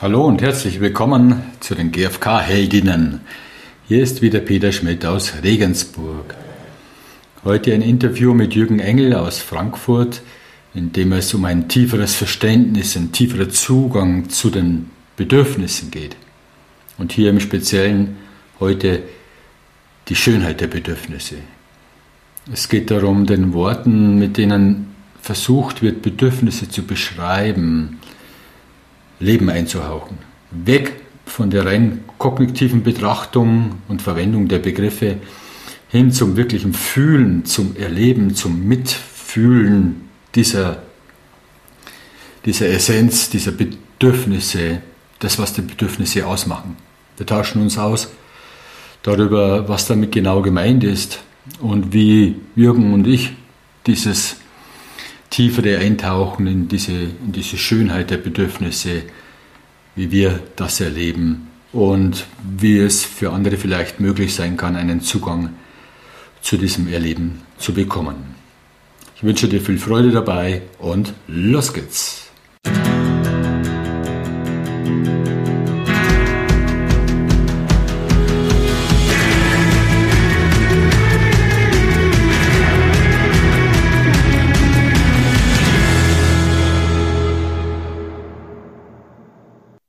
Hallo und herzlich willkommen zu den GfK-Heldinnen. Hier ist wieder Peter Schmidt aus Regensburg. Heute ein Interview mit Jürgen Engel aus Frankfurt, in dem es um ein tieferes Verständnis, ein tieferer Zugang zu den Bedürfnissen geht. Und hier im Speziellen heute die Schönheit der Bedürfnisse. Es geht darum, den Worten, mit denen versucht wird, Bedürfnisse zu beschreiben, Leben einzuhauchen. Weg von der rein kognitiven Betrachtung und Verwendung der Begriffe hin zum wirklichen Fühlen, zum Erleben, zum Mitfühlen dieser, dieser Essenz, dieser Bedürfnisse, das, was die Bedürfnisse ausmachen. Wir tauschen uns aus darüber, was damit genau gemeint ist und wie Jürgen und ich dieses tiefere Eintauchen in diese, in diese Schönheit der Bedürfnisse, wie wir das erleben und wie es für andere vielleicht möglich sein kann, einen Zugang zu diesem Erleben zu bekommen. Ich wünsche dir viel Freude dabei und los geht's!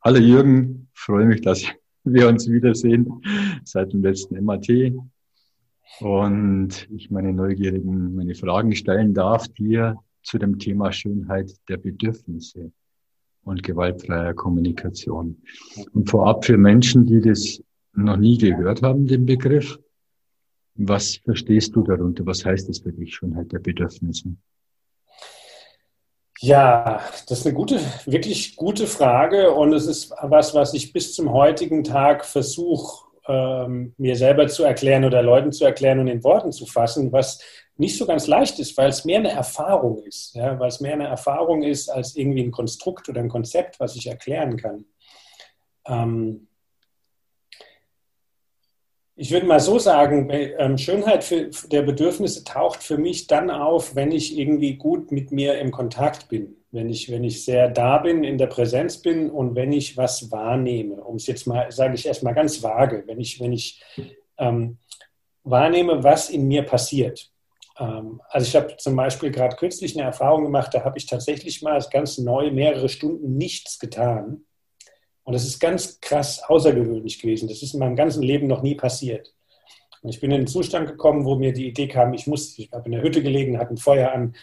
Hallo Jürgen, freue mich, dass wir uns wiedersehen seit dem letzten MAT und ich meine neugierigen, meine Fragen stellen darf dir zu dem Thema Schönheit der Bedürfnisse und gewaltfreier Kommunikation. Und vorab für Menschen, die das noch nie gehört haben, den Begriff, was verstehst du darunter? Was heißt das für dich, Schönheit der Bedürfnisse? Ja, das ist eine gute, wirklich gute Frage und es ist was, was ich bis zum heutigen Tag versuche, ähm, mir selber zu erklären oder Leuten zu erklären und in Worten zu fassen, was nicht so ganz leicht ist, weil es mehr eine Erfahrung ist, ja, weil es mehr eine Erfahrung ist als irgendwie ein Konstrukt oder ein Konzept, was ich erklären kann. Ähm, ich würde mal so sagen, ähm, Schönheit für, der Bedürfnisse taucht für mich dann auf, wenn ich irgendwie gut mit mir im Kontakt bin, wenn ich, wenn ich sehr da bin, in der Präsenz bin und wenn ich was wahrnehme. Um es jetzt mal, sage ich erstmal ganz vage, wenn ich, wenn ich ähm, wahrnehme, was in mir passiert. Ähm, also ich habe zum Beispiel gerade kürzlich eine Erfahrung gemacht, da habe ich tatsächlich mal ganz neu mehrere Stunden nichts getan und das ist ganz krass außergewöhnlich gewesen. Das ist in meinem ganzen Leben noch nie passiert. Und ich bin in einen Zustand gekommen, wo mir die Idee kam, ich muss, ich habe in der Hütte gelegen, hatte ein Feuer an,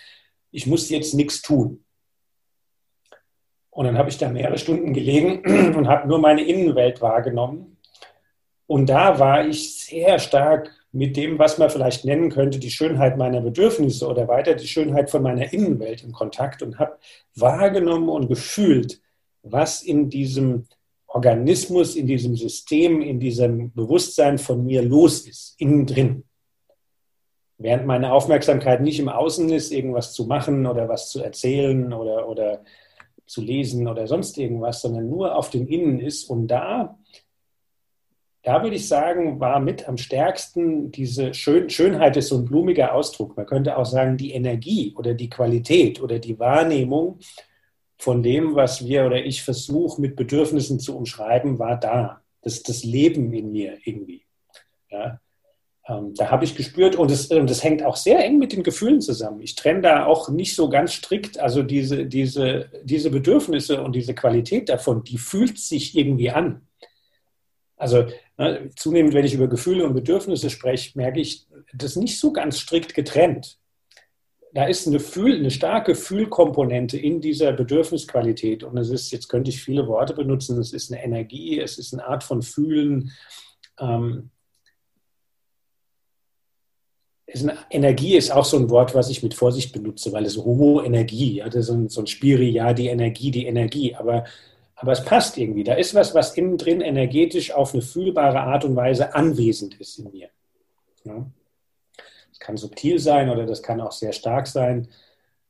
ich muss jetzt nichts tun. Und dann habe ich da mehrere Stunden gelegen und habe nur meine Innenwelt wahrgenommen. Und da war ich sehr stark mit dem, was man vielleicht nennen könnte, die Schönheit meiner Bedürfnisse oder weiter die Schönheit von meiner Innenwelt im Kontakt und habe wahrgenommen und gefühlt, was in diesem Organismus, in diesem System, in diesem Bewusstsein von mir los ist, innen drin. Während meine Aufmerksamkeit nicht im Außen ist, irgendwas zu machen oder was zu erzählen oder, oder zu lesen oder sonst irgendwas, sondern nur auf dem Innen ist. Und da, da würde ich sagen, war mit am stärksten diese Schön Schönheit ist so ein blumiger Ausdruck. Man könnte auch sagen, die Energie oder die Qualität oder die Wahrnehmung von dem, was wir oder ich versuche mit Bedürfnissen zu umschreiben, war da. Das, das Leben in mir irgendwie. Ja, ähm, da habe ich gespürt und das, das hängt auch sehr eng mit den Gefühlen zusammen. Ich trenne da auch nicht so ganz strikt, also diese, diese, diese Bedürfnisse und diese Qualität davon, die fühlt sich irgendwie an. Also ne, zunehmend, wenn ich über Gefühle und Bedürfnisse spreche, merke ich, das nicht so ganz strikt getrennt da ist eine, Fühl, eine starke Fühlkomponente in dieser Bedürfnisqualität. Und es ist, jetzt könnte ich viele Worte benutzen, es ist eine Energie, es ist eine Art von Fühlen. Ähm, ist eine, Energie ist auch so ein Wort, was ich mit Vorsicht benutze, weil es hohe Energie, ja, das ist so ein, so ein Spiri, ja, die Energie, die Energie, aber, aber es passt irgendwie. Da ist was, was innen drin energetisch auf eine fühlbare Art und Weise anwesend ist in mir. Ja. Kann subtil sein oder das kann auch sehr stark sein.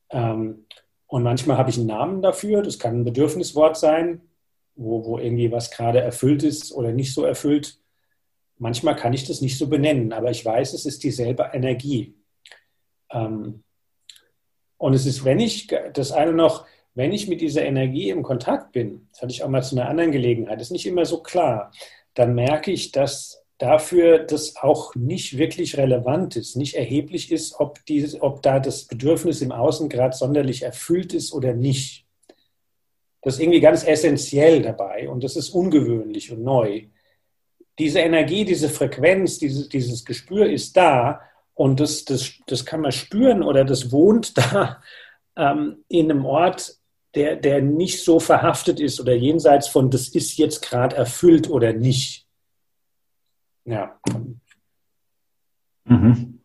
Ähm, und manchmal habe ich einen Namen dafür. Das kann ein Bedürfniswort sein, wo, wo irgendwie was gerade erfüllt ist oder nicht so erfüllt. Manchmal kann ich das nicht so benennen, aber ich weiß, es ist dieselbe Energie. Ähm, und es ist, wenn ich das eine noch, wenn ich mit dieser Energie im Kontakt bin, das hatte ich auch mal zu einer anderen Gelegenheit, ist nicht immer so klar, dann merke ich, dass dafür das auch nicht wirklich relevant ist, nicht erheblich ist, ob, die, ob da das Bedürfnis im Außen gerade sonderlich erfüllt ist oder nicht. Das ist irgendwie ganz essentiell dabei und das ist ungewöhnlich und neu. Diese Energie, diese Frequenz, dieses, dieses Gespür ist da und das, das, das kann man spüren oder das wohnt da ähm, in einem Ort, der, der nicht so verhaftet ist oder jenseits von, das ist jetzt gerade erfüllt oder nicht. Ja. Mhm.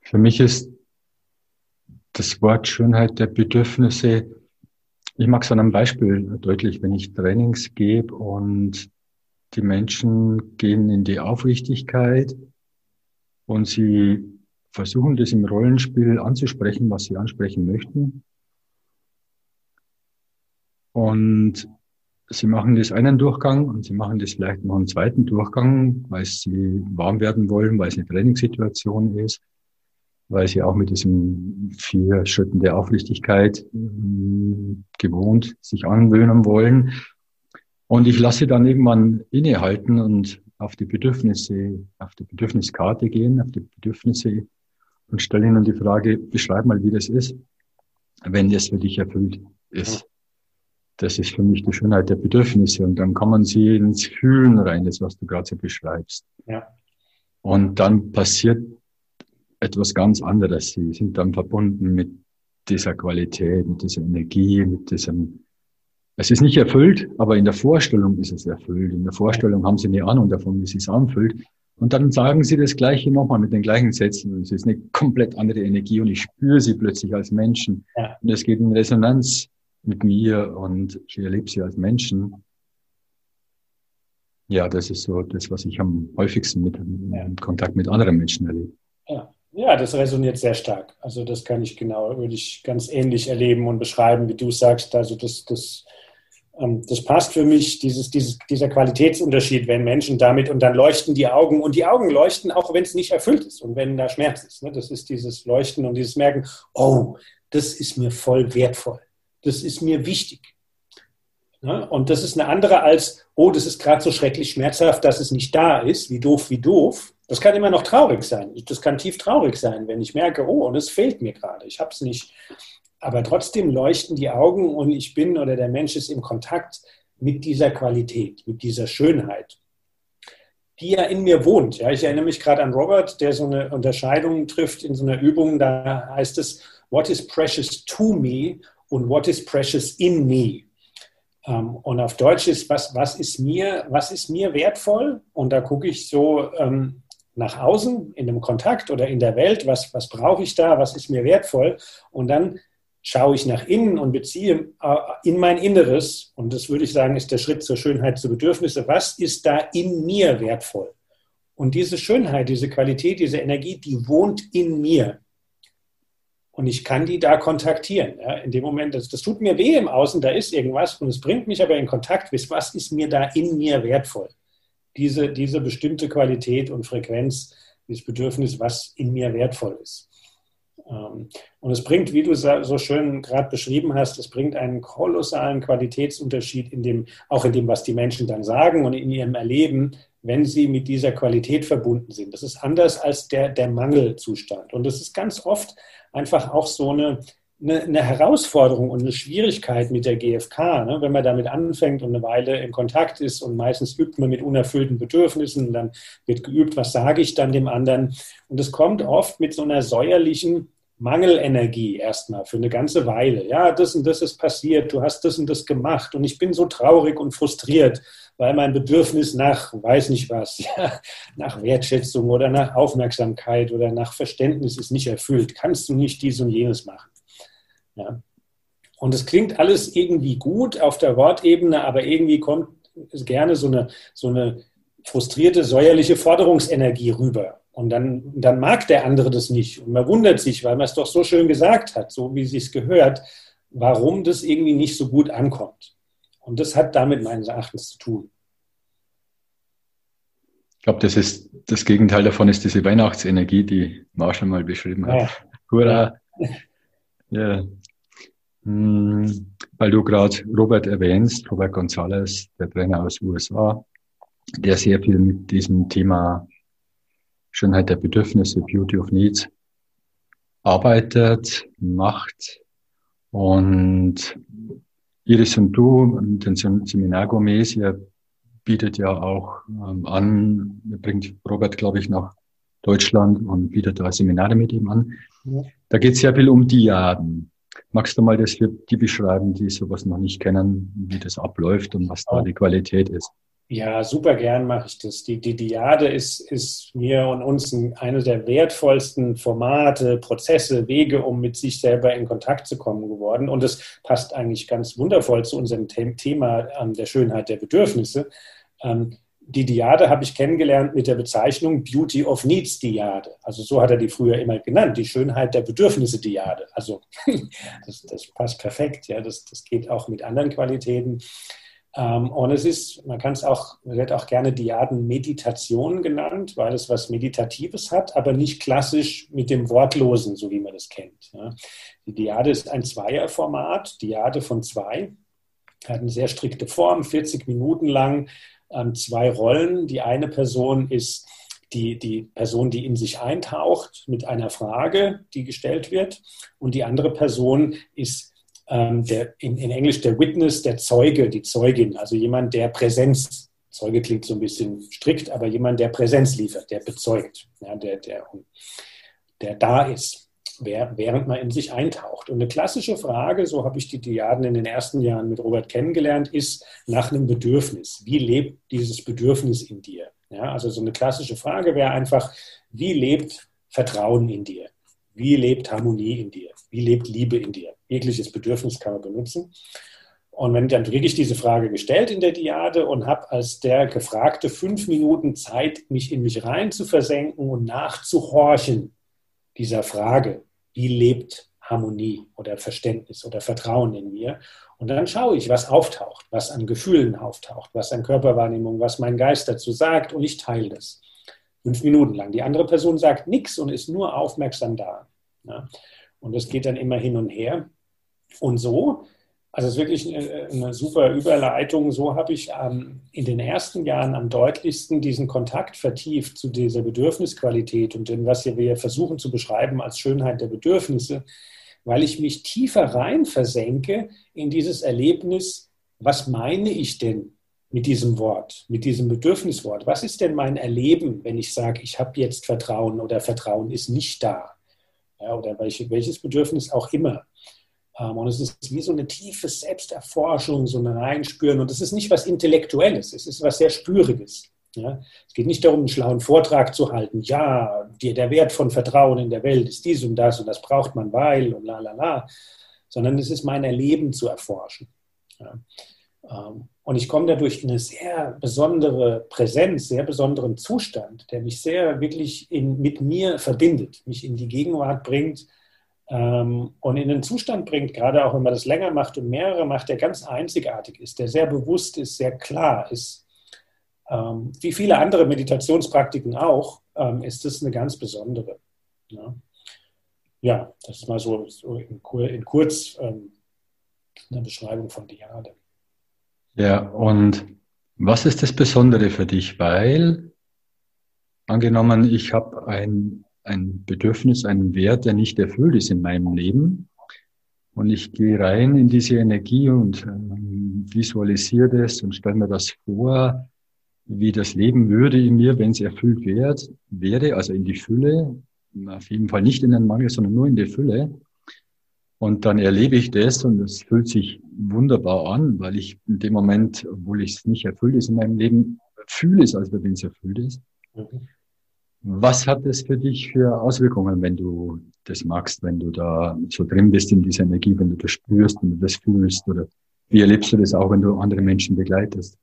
Für mich ist das Wort Schönheit der Bedürfnisse, ich mag es an einem Beispiel deutlich, wenn ich Trainings gebe und die Menschen gehen in die Aufrichtigkeit und sie versuchen das im Rollenspiel anzusprechen, was sie ansprechen möchten. Und sie machen das einen Durchgang und sie machen das vielleicht noch einen zweiten Durchgang, weil sie warm werden wollen, weil es eine Trainingssituation ist weil sie auch mit diesen vier Schritten der Aufrichtigkeit äh, gewohnt sich anwöhnen wollen. Und ich lasse dann irgendwann innehalten und auf die Bedürfnisse, auf die Bedürfniskarte gehen, auf die Bedürfnisse und stelle ihnen die Frage, beschreib mal, wie das ist, wenn das für dich erfüllt ist. Das ist für mich die Schönheit der Bedürfnisse. Und dann kann man sie ins Fühlen rein, das, was du gerade so beschreibst. Ja. Und dann passiert etwas ganz anderes. Sie sind dann verbunden mit dieser Qualität, mit dieser Energie, mit diesem, es ist nicht erfüllt, aber in der Vorstellung ist es erfüllt. In der Vorstellung haben sie eine Ahnung davon, wie es sich anfühlt. Und dann sagen sie das Gleiche nochmal mit den gleichen Sätzen. Es ist eine komplett andere Energie und ich spüre sie plötzlich als Menschen. Ja. Und es geht in Resonanz mit mir und ich erlebe sie als Menschen. Ja, das ist so das, was ich am häufigsten mit im Kontakt mit anderen Menschen erlebe. Ja. Ja, das resoniert sehr stark. Also das kann ich genau, würde ich ganz ähnlich erleben und beschreiben, wie du sagst. Also das, das, ähm, das passt für mich, dieses, dieses, dieser Qualitätsunterschied, wenn Menschen damit und dann leuchten die Augen und die Augen leuchten, auch wenn es nicht erfüllt ist und wenn da Schmerz ist. Ne? Das ist dieses Leuchten und dieses Merken, oh, das ist mir voll wertvoll. Das ist mir wichtig. Ne? Und das ist eine andere als, oh, das ist gerade so schrecklich schmerzhaft, dass es nicht da ist, wie doof, wie doof. Das kann immer noch traurig sein. Das kann tief traurig sein, wenn ich merke, oh, und es fehlt mir gerade, ich habe es nicht. Aber trotzdem leuchten die Augen und ich bin oder der Mensch ist im Kontakt mit dieser Qualität, mit dieser Schönheit, die ja in mir wohnt. Ja, ich erinnere mich gerade an Robert, der so eine Unterscheidung trifft in so einer Übung. Da heißt es, what is precious to me und what is precious in me. Ähm, und auf Deutsch ist, was, was, ist mir, was ist mir wertvoll? Und da gucke ich so ähm, nach außen in dem Kontakt oder in der Welt, was, was brauche ich da, was ist mir wertvoll? Und dann schaue ich nach innen und beziehe äh, in mein Inneres, und das würde ich sagen, ist der Schritt zur Schönheit, zu Bedürfnisse, was ist da in mir wertvoll? Und diese Schönheit, diese Qualität, diese Energie, die wohnt in mir. Und ich kann die da kontaktieren. Ja, in dem Moment, das, das tut mir weh im Außen, da ist irgendwas und es bringt mich aber in Kontakt, was ist mir da in mir wertvoll? Diese, diese bestimmte Qualität und Frequenz, dieses Bedürfnis, was in mir wertvoll ist. Ähm, und es bringt, wie du so schön gerade beschrieben hast, es bringt einen kolossalen Qualitätsunterschied in dem, auch in dem, was die Menschen dann sagen und in ihrem Erleben, wenn sie mit dieser Qualität verbunden sind. Das ist anders als der, der Mangelzustand. Und das ist ganz oft einfach auch so eine, eine, eine Herausforderung und eine Schwierigkeit mit der GfK, ne? wenn man damit anfängt und eine Weile in Kontakt ist und meistens übt man mit unerfüllten Bedürfnissen, dann wird geübt, was sage ich dann dem anderen. Und es kommt oft mit so einer säuerlichen Mangelenergie erstmal für eine ganze Weile. Ja, das und das ist passiert, du hast das und das gemacht und ich bin so traurig und frustriert, weil mein Bedürfnis nach, weiß nicht was, ja, nach Wertschätzung oder nach Aufmerksamkeit oder nach Verständnis ist nicht erfüllt. Kannst du nicht dies und jenes machen? Ja. Und es klingt alles irgendwie gut auf der Wortebene, aber irgendwie kommt gerne so eine, so eine frustrierte, säuerliche Forderungsenergie rüber. Und dann, dann mag der andere das nicht. Und man wundert sich, weil man es doch so schön gesagt hat, so wie es sich gehört, warum das irgendwie nicht so gut ankommt. Und das hat damit meines Erachtens zu tun. Ich glaube, das ist das Gegenteil davon ist diese Weihnachtsenergie, die Marshall mal beschrieben hat. Hurra! Ja. Hm, weil du gerade Robert erwähnst, Robert González, der Trainer aus USA, der sehr viel mit diesem Thema Schönheit der Bedürfnisse, Beauty of Needs arbeitet, macht. Und Iris und du, den Seminar Gourmet, ihr bietet ja auch ähm, an, bringt Robert, glaube ich, nach Deutschland und bietet da Seminare mit ihm an. Ja. Da geht es sehr viel um Diaden. Magst du mal das für die beschreiben, die sowas noch nicht kennen, wie das abläuft und was da die Qualität ist? Ja, super gern mache ich das. Die, die Diade ist, ist mir und uns eine der wertvollsten Formate, Prozesse, Wege, um mit sich selber in Kontakt zu kommen geworden. Und es passt eigentlich ganz wundervoll zu unserem Thema ähm, der Schönheit der Bedürfnisse. Ähm, die Diade habe ich kennengelernt mit der Bezeichnung Beauty of Needs Diade. Also so hat er die früher immer genannt, die Schönheit der Bedürfnisse Diade. Also das, das passt perfekt, ja, das, das geht auch mit anderen Qualitäten. Ähm, und es ist, man kann es auch, wird auch gerne Diaden-Meditation genannt, weil es was Meditatives hat, aber nicht klassisch mit dem Wortlosen, so wie man das kennt. Die Diade ist ein Zweierformat, Diade von zwei, hat eine sehr strikte Form, 40 Minuten lang ähm, zwei Rollen. Die eine Person ist die, die Person, die in sich eintaucht mit einer Frage, die gestellt wird. Und die andere Person ist ähm, der, in, in Englisch der Witness, der Zeuge, die Zeugin, also jemand, der Präsenz, Zeuge klingt so ein bisschen strikt, aber jemand, der Präsenz liefert, der bezeugt, ja, der, der, der da ist während man in sich eintaucht. Und eine klassische Frage, so habe ich die Diaden in den ersten Jahren mit Robert kennengelernt, ist nach einem Bedürfnis. Wie lebt dieses Bedürfnis in dir? Ja, also so eine klassische Frage wäre einfach, wie lebt Vertrauen in dir? Wie lebt Harmonie in dir? Wie lebt Liebe in dir? Jegliches Bedürfnis kann man benutzen. Und wenn dann kriege ich diese Frage gestellt in der Diade und habe als der Gefragte fünf Minuten Zeit, mich in mich rein zu versenken und nachzuhorchen dieser Frage, wie lebt Harmonie oder Verständnis oder Vertrauen in mir. Und dann schaue ich, was auftaucht, was an Gefühlen auftaucht, was an Körperwahrnehmung, was mein Geist dazu sagt und ich teile das. Fünf Minuten lang. Die andere Person sagt nichts und ist nur aufmerksam da. Ja. Und das geht dann immer hin und her. Und so also es ist wirklich eine, super Überleitung. So habe ich ähm, in den ersten Jahren am deutlichsten diesen Kontakt vertieft zu dieser Bedürfnisqualität und dem, was wir versuchen zu beschreiben als Schönheit der Bedürfnisse, weil ich mich tiefer rein versenke in dieses Erlebnis, was meine ich denn mit diesem Wort, mit diesem Bedürfniswort? Was ist denn mein Erleben, wenn ich sage, ich habe jetzt Vertrauen oder Vertrauen ist nicht da? Ja, oder welche, welches Bedürfnis auch immer. Ähm, und es ist wie so eine tiefe Selbsterforschung, so ein Reinspüren. Und es ist nicht was Intellektuelles, es ist was sehr Spüriges. Ja? Es geht nicht darum, einen schlauen Vortrag zu halten. Ja, die, der Wert von Vertrauen in der Welt ist dies und das und das braucht man, weil und la la la. Sondern es ist mein Erleben zu erforschen. Ja? Ähm, und ich komme dadurch in eine sehr besondere Präsenz, sehr besonderen Zustand, der mich sehr wirklich in, mit mir verbindet, mich in die Gegenwart bringt und in den Zustand bringt, gerade auch wenn man das länger macht und mehrere macht, der ganz einzigartig ist, der sehr bewusst ist, sehr klar ist. Ähm, wie viele andere Meditationspraktiken auch, ähm, ist das eine ganz besondere. Ja, ja das ist mal so, in, kurz ähm, eine Beschreibung von Diade. Ja, und was ist das Besondere für dich? Weil, angenommen, ich habe ein ein Bedürfnis, einen Wert, der nicht erfüllt ist in meinem Leben. Und ich gehe rein in diese Energie und äh, visualisiere das und stelle mir das vor, wie das Leben würde in mir, wenn es erfüllt wird, wäre, also in die Fülle, auf jeden Fall nicht in den Mangel, sondern nur in die Fülle. Und dann erlebe ich das und es fühlt sich wunderbar an, weil ich in dem Moment, obwohl ich es nicht erfüllt ist in meinem Leben, fühle es, als wenn es erfüllt ist. Mhm. Was hat das für dich für Auswirkungen, wenn du das magst, wenn du da so drin bist in dieser Energie, wenn du das spürst, wenn du das fühlst? Oder wie erlebst du das auch, wenn du andere Menschen begleitest?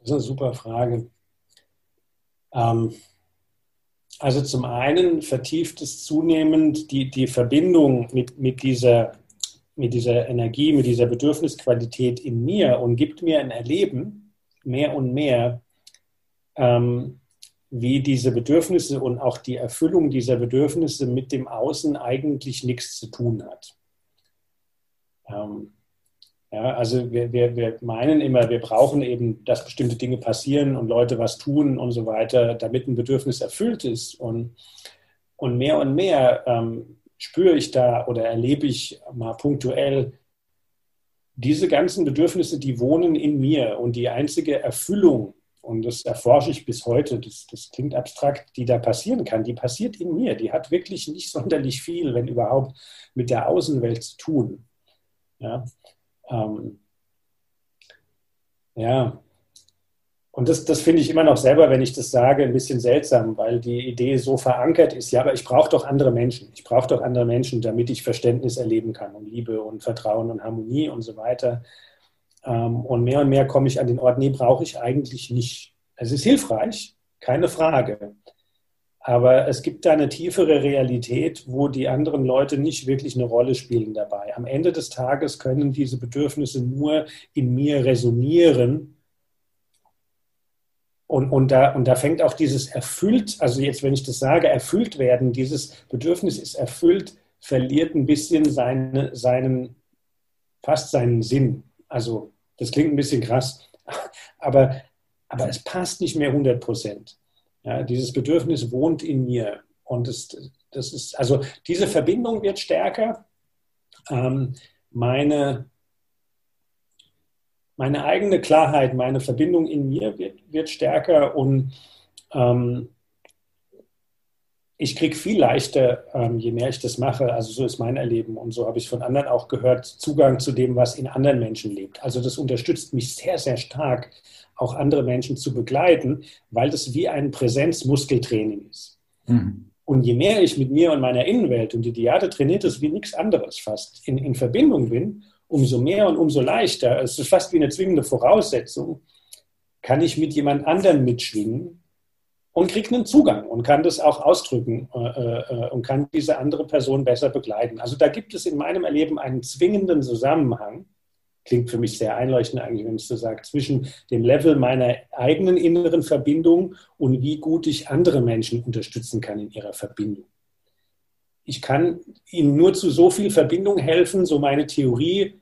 Das ist eine super Frage. Ähm, also zum einen vertieft es zunehmend die, die Verbindung mit, mit, dieser, mit dieser Energie, mit dieser Bedürfnisqualität in mir und gibt mir ein Erleben mehr und mehr, ähm, wie diese Bedürfnisse und auch die Erfüllung dieser Bedürfnisse mit dem Außen eigentlich nichts zu tun hat. Ähm, ja, also wir, wir, wir meinen immer, wir brauchen eben, dass bestimmte Dinge passieren und Leute was tun und so weiter, damit ein Bedürfnis erfüllt ist. Und, und mehr und mehr ähm, spüre ich da oder erlebe ich mal punktuell, diese ganzen Bedürfnisse, die wohnen in mir und die einzige Erfüllung, und das erforsche ich bis heute, das, das klingt abstrakt, die da passieren kann, die passiert in mir. Die hat wirklich nicht sonderlich viel, wenn überhaupt, mit der Außenwelt zu tun. Ja, ähm, ja. Und das, das finde ich immer noch selber, wenn ich das sage, ein bisschen seltsam, weil die Idee so verankert ist. Ja, aber ich brauche doch andere Menschen. Ich brauche doch andere Menschen, damit ich Verständnis erleben kann und Liebe und Vertrauen und Harmonie und so weiter. Ähm, und mehr und mehr komme ich an den Ort, nee, brauche ich eigentlich nicht. Es ist hilfreich, keine Frage. Aber es gibt da eine tiefere Realität, wo die anderen Leute nicht wirklich eine Rolle spielen dabei. Am Ende des Tages können diese Bedürfnisse nur in mir resonieren. Und, und, da, und da fängt auch dieses erfüllt, also jetzt, wenn ich das sage, erfüllt werden, dieses Bedürfnis ist erfüllt, verliert ein bisschen seine, seinen, fast seinen Sinn. Also, das klingt ein bisschen krass, aber, aber es passt nicht mehr 100 Prozent. Ja, dieses Bedürfnis wohnt in mir. Und das, das ist, also diese Verbindung wird stärker. Ähm, meine, meine eigene Klarheit, meine Verbindung in mir wird, wird stärker und ähm, ich kriege viel leichter, ähm, je mehr ich das mache, also so ist mein Erleben und so habe ich es von anderen auch gehört, Zugang zu dem, was in anderen Menschen lebt. Also das unterstützt mich sehr, sehr stark, auch andere Menschen zu begleiten, weil das wie ein Präsenzmuskeltraining ist. Mhm. Und je mehr ich mit mir und meiner Innenwelt, und die Diade trainiert es wie nichts anderes fast, in, in Verbindung bin, umso mehr und umso leichter, es ist fast wie eine zwingende Voraussetzung, kann ich mit jemand anderem mitschwingen und kriege einen Zugang und kann das auch ausdrücken äh, äh, und kann diese andere Person besser begleiten. Also da gibt es in meinem Erleben einen zwingenden Zusammenhang klingt für mich sehr einleuchtend eigentlich, wenn ich so sage, zwischen dem Level meiner eigenen inneren Verbindung und wie gut ich andere Menschen unterstützen kann in ihrer Verbindung. Ich kann ihnen nur zu so viel Verbindung helfen, so meine Theorie,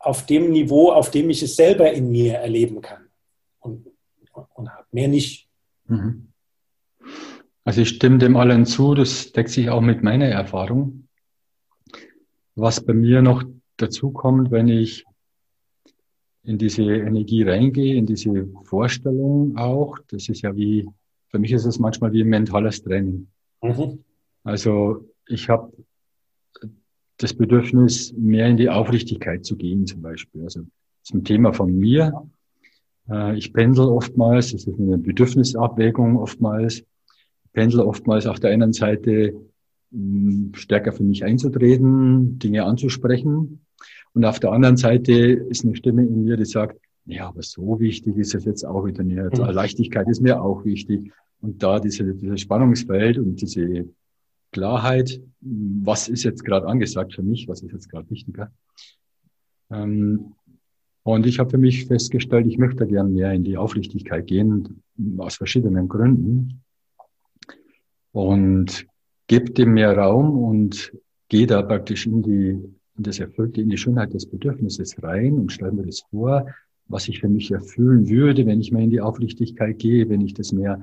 auf dem Niveau, auf dem ich es selber in mir erleben kann. Und, und mehr nicht. Mhm. Also ich stimme dem allen zu, das deckt sich auch mit meiner Erfahrung. Was bei mir noch dazu kommt, wenn ich in diese Energie reingehe, in diese Vorstellung auch. Das ist ja wie, für mich ist es manchmal wie ein mentales Training. Mhm. Also ich habe das Bedürfnis, mehr in die Aufrichtigkeit zu gehen zum Beispiel. Also zum Thema von mir. Äh, ich pendel oftmals, das ist eine Bedürfnisabwägung oftmals. Ich pendel oftmals auf der einen Seite stärker für mich einzutreten, Dinge anzusprechen. Und auf der anderen Seite ist eine Stimme in mir, die sagt, ja, aber so wichtig ist es jetzt auch wieder nicht. Mhm. Leichtigkeit ist mir auch wichtig. Und da diese, dieses Spannungsfeld und diese Klarheit, was ist jetzt gerade angesagt für mich, was ist jetzt gerade wichtiger. Ähm, und ich habe für mich festgestellt, ich möchte gern mehr in die Aufrichtigkeit gehen, aus verschiedenen Gründen. Und gebe dem mehr Raum und gehe da praktisch in die in das Erfüllte, in die Schönheit des Bedürfnisses rein und stelle mir das vor, was ich für mich erfüllen würde, wenn ich mehr in die Aufrichtigkeit gehe, wenn ich das mehr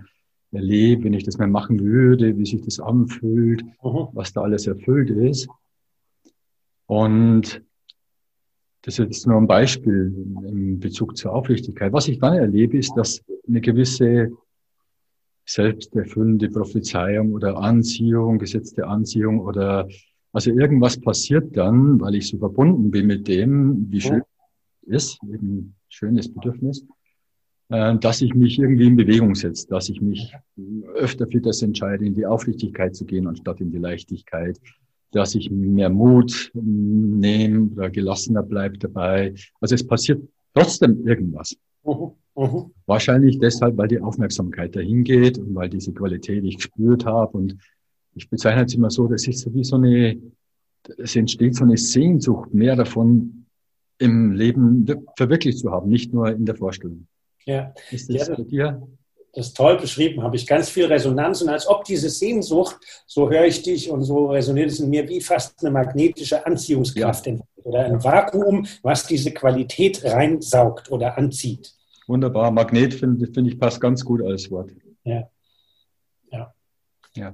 erlebe, wenn ich das mehr machen würde, wie sich das anfühlt, mhm. was da alles erfüllt ist. Und das ist jetzt nur ein Beispiel in Bezug zur Aufrichtigkeit. Was ich dann erlebe, ist, dass eine gewisse selbsterfüllende Prophezeiung oder Anziehung, gesetzte Anziehung oder also irgendwas passiert dann, weil ich so verbunden bin mit dem, wie schön es ist, eben schönes Bedürfnis, äh, dass ich mich irgendwie in Bewegung setze, dass ich mich öfter für das entscheide, in die Aufrichtigkeit zu gehen, anstatt in die Leichtigkeit, dass ich mehr Mut nehme oder gelassener bleibe dabei. Also es passiert trotzdem irgendwas. Uh -huh. Wahrscheinlich deshalb, weil die Aufmerksamkeit dahin geht und weil diese Qualität ich gespürt habe und ich bezeichne es immer so, das ist so wie so eine, es entsteht so eine Sehnsucht, mehr davon im Leben verwirklicht zu haben, nicht nur in der Vorstellung. Ja. Ist das ja, bei dir? das toll beschrieben, habe ich ganz viel Resonanz und als ob diese Sehnsucht, so höre ich dich und so resoniert es in mir, wie fast eine magnetische Anziehungskraft ja. oder ein Vakuum, was diese Qualität reinsaugt oder anzieht. Wunderbar, Magnet finde find ich passt ganz gut als Wort. Ja. Ja. ja.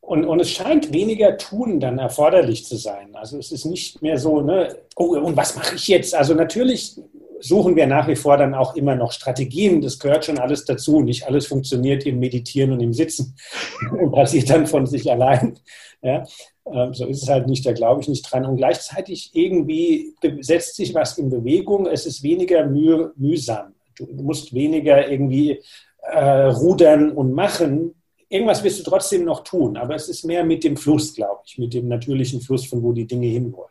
Und, und es scheint weniger tun dann erforderlich zu sein. Also es ist nicht mehr so, ne, oh, und was mache ich jetzt? Also natürlich suchen wir nach wie vor dann auch immer noch Strategien. Das gehört schon alles dazu. Nicht alles funktioniert im Meditieren und im Sitzen und passiert dann von sich allein. Ja, so ist es halt nicht, da glaube ich nicht dran. Und gleichzeitig irgendwie setzt sich was in Bewegung. Es ist weniger müh mühsam. Du musst weniger irgendwie äh, rudern und machen. Irgendwas wirst du trotzdem noch tun, aber es ist mehr mit dem Fluss, glaube ich, mit dem natürlichen Fluss, von wo die Dinge hinwollen.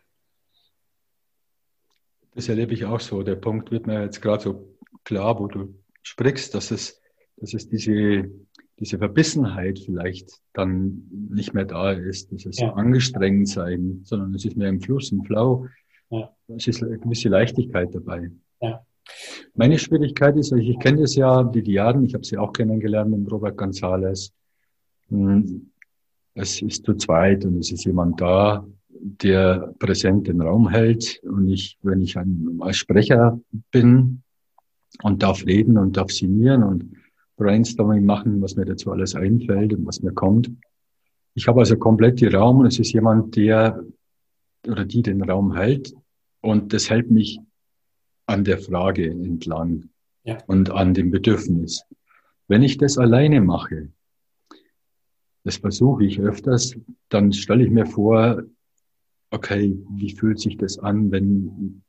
Das erlebe ich auch so. Der Punkt wird mir jetzt gerade so klar, wo du sprichst, dass es, dass es diese, diese Verbissenheit vielleicht dann nicht mehr da ist, dieses ja. angestrengt sein, sondern es ist mehr im Fluss, im Flow. Ja. Es ist eine gewisse Leichtigkeit dabei. Ja. Meine Schwierigkeit ist, ich kenne das ja, die Diaden, ich habe sie auch kennengelernt mit Robert González. Hm, es ist zu zweit und es ist jemand da, der präsent den Raum hält. Und ich, wenn ich ein, als Sprecher bin und darf reden und darf signieren und Brainstorming machen, was mir dazu alles einfällt und was mir kommt. Ich habe also komplett den Raum und es ist jemand, der oder die den Raum hält und das hält mich an der Frage entlang ja. und an dem Bedürfnis. Wenn ich das alleine mache, das versuche ich öfters, dann stelle ich mir vor, okay, wie fühlt sich das an, wenn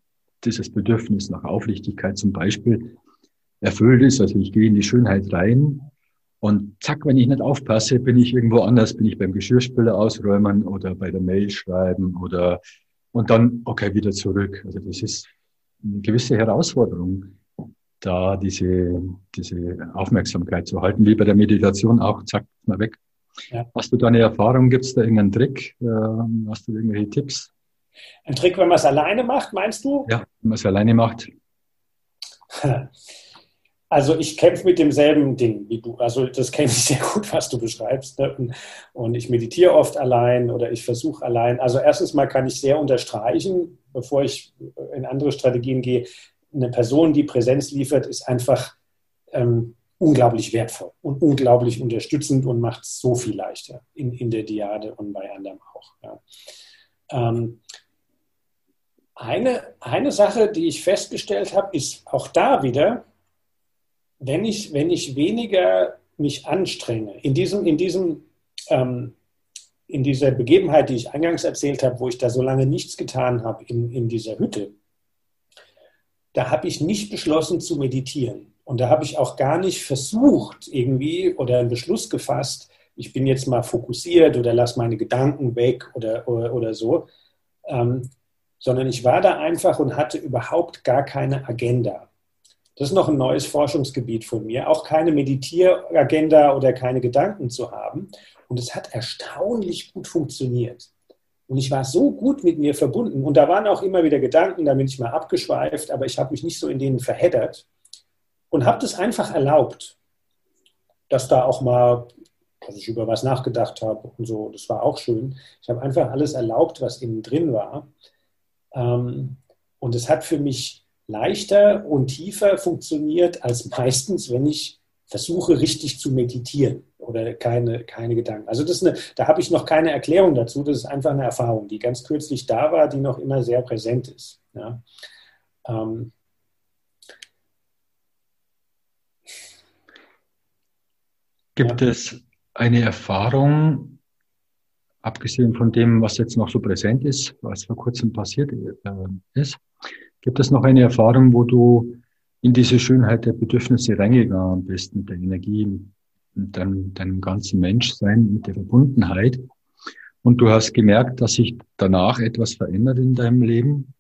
dieses Bedürfnis nach Aufrichtigkeit zum Beispiel erfüllt ist. Also ich gehe in die Schönheit rein und zack, wenn ich nicht aufpasse, bin ich irgendwo anders, bin ich beim Geschirrspüler ausräumen oder bei der Mail schreiben oder und dann, okay, wieder zurück. Also das ist eine gewisse Herausforderung, da diese, diese Aufmerksamkeit zu halten, wie bei der Meditation auch, zack, mal weg. Ja. Hast du da eine Erfahrung? Gibt es da irgendeinen Trick? Ähm, hast du irgendwelche Tipps? Ein Trick, wenn man es alleine macht, meinst du? Ja, wenn man es alleine macht. Also ich kämpfe mit demselben Ding wie du. Also das kenne ich sehr gut, was du beschreibst. Ne? Und ich meditiere oft allein oder ich versuche allein. Also erstens mal kann ich sehr unterstreichen, bevor ich in andere Strategien gehe, eine Person, die Präsenz liefert, ist einfach ähm, unglaublich wertvoll und unglaublich unterstützend und macht es so viel leichter in, in der Diade und bei anderem auch. Ja. Ähm, eine, eine Sache, die ich festgestellt habe, ist auch da wieder, wenn ich, wenn ich weniger mich anstrenge, in diesem, in diesem ähm, in dieser Begebenheit, die ich eingangs erzählt habe, wo ich da so lange nichts getan habe in, in dieser Hütte, da habe ich nicht beschlossen zu meditieren. Und da habe ich auch gar nicht versucht, irgendwie oder einen Beschluss gefasst, ich bin jetzt mal fokussiert oder lasse meine Gedanken weg oder, oder, oder so, ähm, sondern ich war da einfach und hatte überhaupt gar keine Agenda. Das ist noch ein neues Forschungsgebiet von mir, auch keine Meditieragenda oder keine Gedanken zu haben. Und es hat erstaunlich gut funktioniert. Und ich war so gut mit mir verbunden. Und da waren auch immer wieder Gedanken, da bin ich mal abgeschweift, aber ich habe mich nicht so in denen verheddert und habe das einfach erlaubt, dass da auch mal, dass ich über was nachgedacht habe und so. Das war auch schön. Ich habe einfach alles erlaubt, was innen drin war. Ähm, und es hat für mich leichter und tiefer funktioniert als meistens, wenn ich versuche, richtig zu meditieren oder keine, keine Gedanken. Also das eine, da habe ich noch keine Erklärung dazu. Das ist einfach eine Erfahrung, die ganz kürzlich da war, die noch immer sehr präsent ist. Ja. Ähm, Gibt ja. es eine Erfahrung, abgesehen von dem, was jetzt noch so präsent ist, was vor kurzem passiert äh, ist, gibt es noch eine Erfahrung, wo du in diese Schönheit der Bedürfnisse reingegangen bist, mit der Energie, mit deinem, deinem ganzen Menschsein, mit der Verbundenheit. Und du hast gemerkt, dass sich danach etwas verändert in deinem Leben?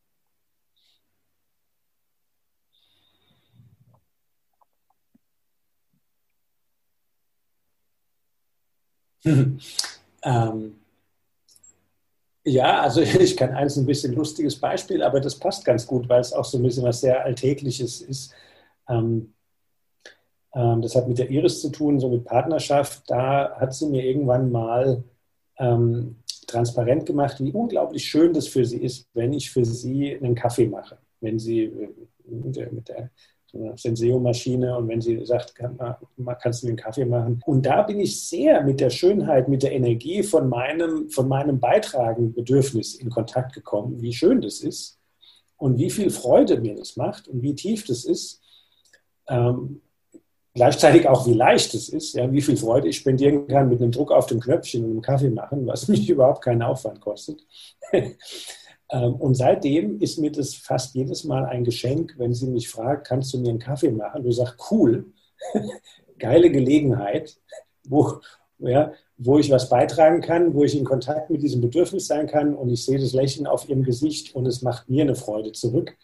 ähm, ja, also ich kann eins ein bisschen lustiges Beispiel, aber das passt ganz gut, weil es auch so ein bisschen was sehr Alltägliches ist. Ähm, Ähm, das hat mit der Iris zu tun, so mit Partnerschaft. Da hat sie mir irgendwann mal ähm, transparent gemacht, wie unglaublich schön das für sie ist, wenn ich für sie einen Kaffee mache. Wenn sie äh, mit der, mit der Senseo-Maschine und wenn sie sagt, kann, kannst du mir einen Kaffee machen. Und da bin ich sehr mit der Schönheit, mit der Energie von meinem, von meinem Beitragen, Bedürfnis in Kontakt gekommen, wie schön das ist und wie viel Freude mir das macht und wie tief das ist. Ähm, gleichzeitig auch, wie leicht es ist, ja, wie viel Freude ich spendieren kann mit einem Druck auf dem Knöpfchen und einem Kaffee machen, was mich überhaupt keinen Aufwand kostet. Ähm, und seitdem ist mir das fast jedes Mal ein Geschenk, wenn sie mich fragt, kannst du mir einen Kaffee machen? Ich sage, cool, geile Gelegenheit, wo, ja, wo ich was beitragen kann, wo ich in Kontakt mit diesem Bedürfnis sein kann und ich sehe das Lächeln auf ihrem Gesicht und es macht mir eine Freude zurück.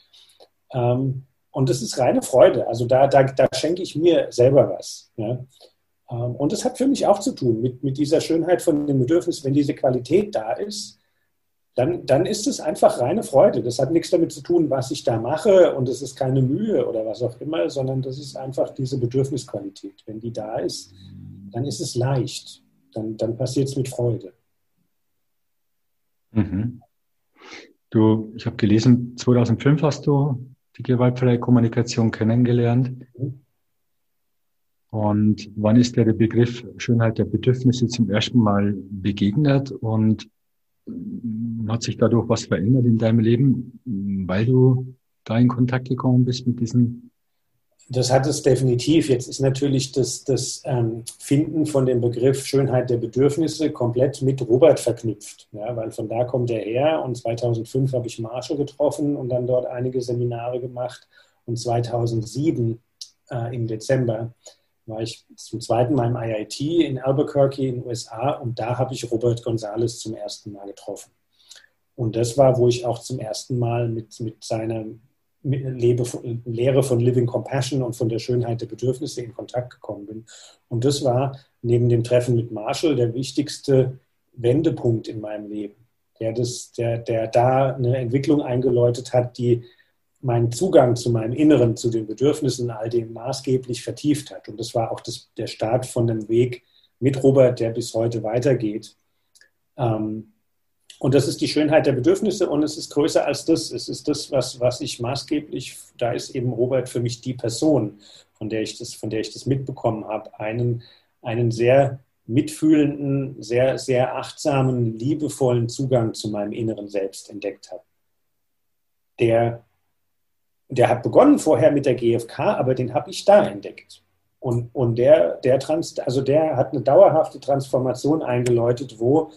Ähm, und das ist reine Freude. Also da, da, da schenke ich mir selber was. Ja. Ähm, und das hat für mich auch zu tun mit, mit dieser Schönheit von dem Bedürfnis, wenn diese Qualität da ist, dann, dann ist es einfach reine Freude. Das hat nichts damit zu tun, was ich da mache und es ist keine Mühe oder was auch immer, sondern das ist einfach diese Bedürfnisqualität. Wenn die da ist, dann ist es leicht. Dann, dann passiert es mit Freude. Mhm. Du, ich habe gelesen, 2005 hast du die gewaltfreie Kommunikation kennengelernt. Und wann ist dir der Begriff Schönheit der Bedürfnisse zum ersten Mal begegnet und hat sich dadurch was verändert in deinem Leben, weil du da in Kontakt gekommen bist mit diesen? Das hat es definitiv. Jetzt ist natürlich das, das ähm, Finden von dem Begriff Schönheit der Bedürfnisse komplett mit Robert verknüpft, ja, weil von da kommt er her. Und 2005 habe ich Marshall getroffen und dann dort einige Seminare gemacht. Und 2007 äh, im Dezember war ich zum zweiten Mal im IIT in Albuquerque in den USA und da habe ich Robert Gonzales zum ersten Mal getroffen. Und das war, wo ich auch zum ersten Mal mit, mit seiner Lehre von Living Compassion und von der Schönheit der Bedürfnisse in Kontakt gekommen bin. Und das war neben dem Treffen mit Marshall der wichtigste Wendepunkt in meinem Leben, der, das, der, der da eine Entwicklung eingeläutet hat, die meinen Zugang zu meinem Inneren, zu den Bedürfnissen, all dem maßgeblich vertieft hat. Und das war auch das, der Start von einem Weg mit Robert, der bis heute weitergeht. Ähm, und das ist die Schönheit der Bedürfnisse und es ist größer als das. Es ist das, was, was ich maßgeblich, da ist eben Robert für mich die Person, von der ich das, von der ich das mitbekommen habe, einen, einen sehr mitfühlenden, sehr, sehr achtsamen, liebevollen Zugang zu meinem inneren Selbst entdeckt habe. Der, der hat begonnen vorher mit der GfK, aber den habe ich da entdeckt. Und, und der, der, Trans, also der hat eine dauerhafte Transformation eingeläutet, wo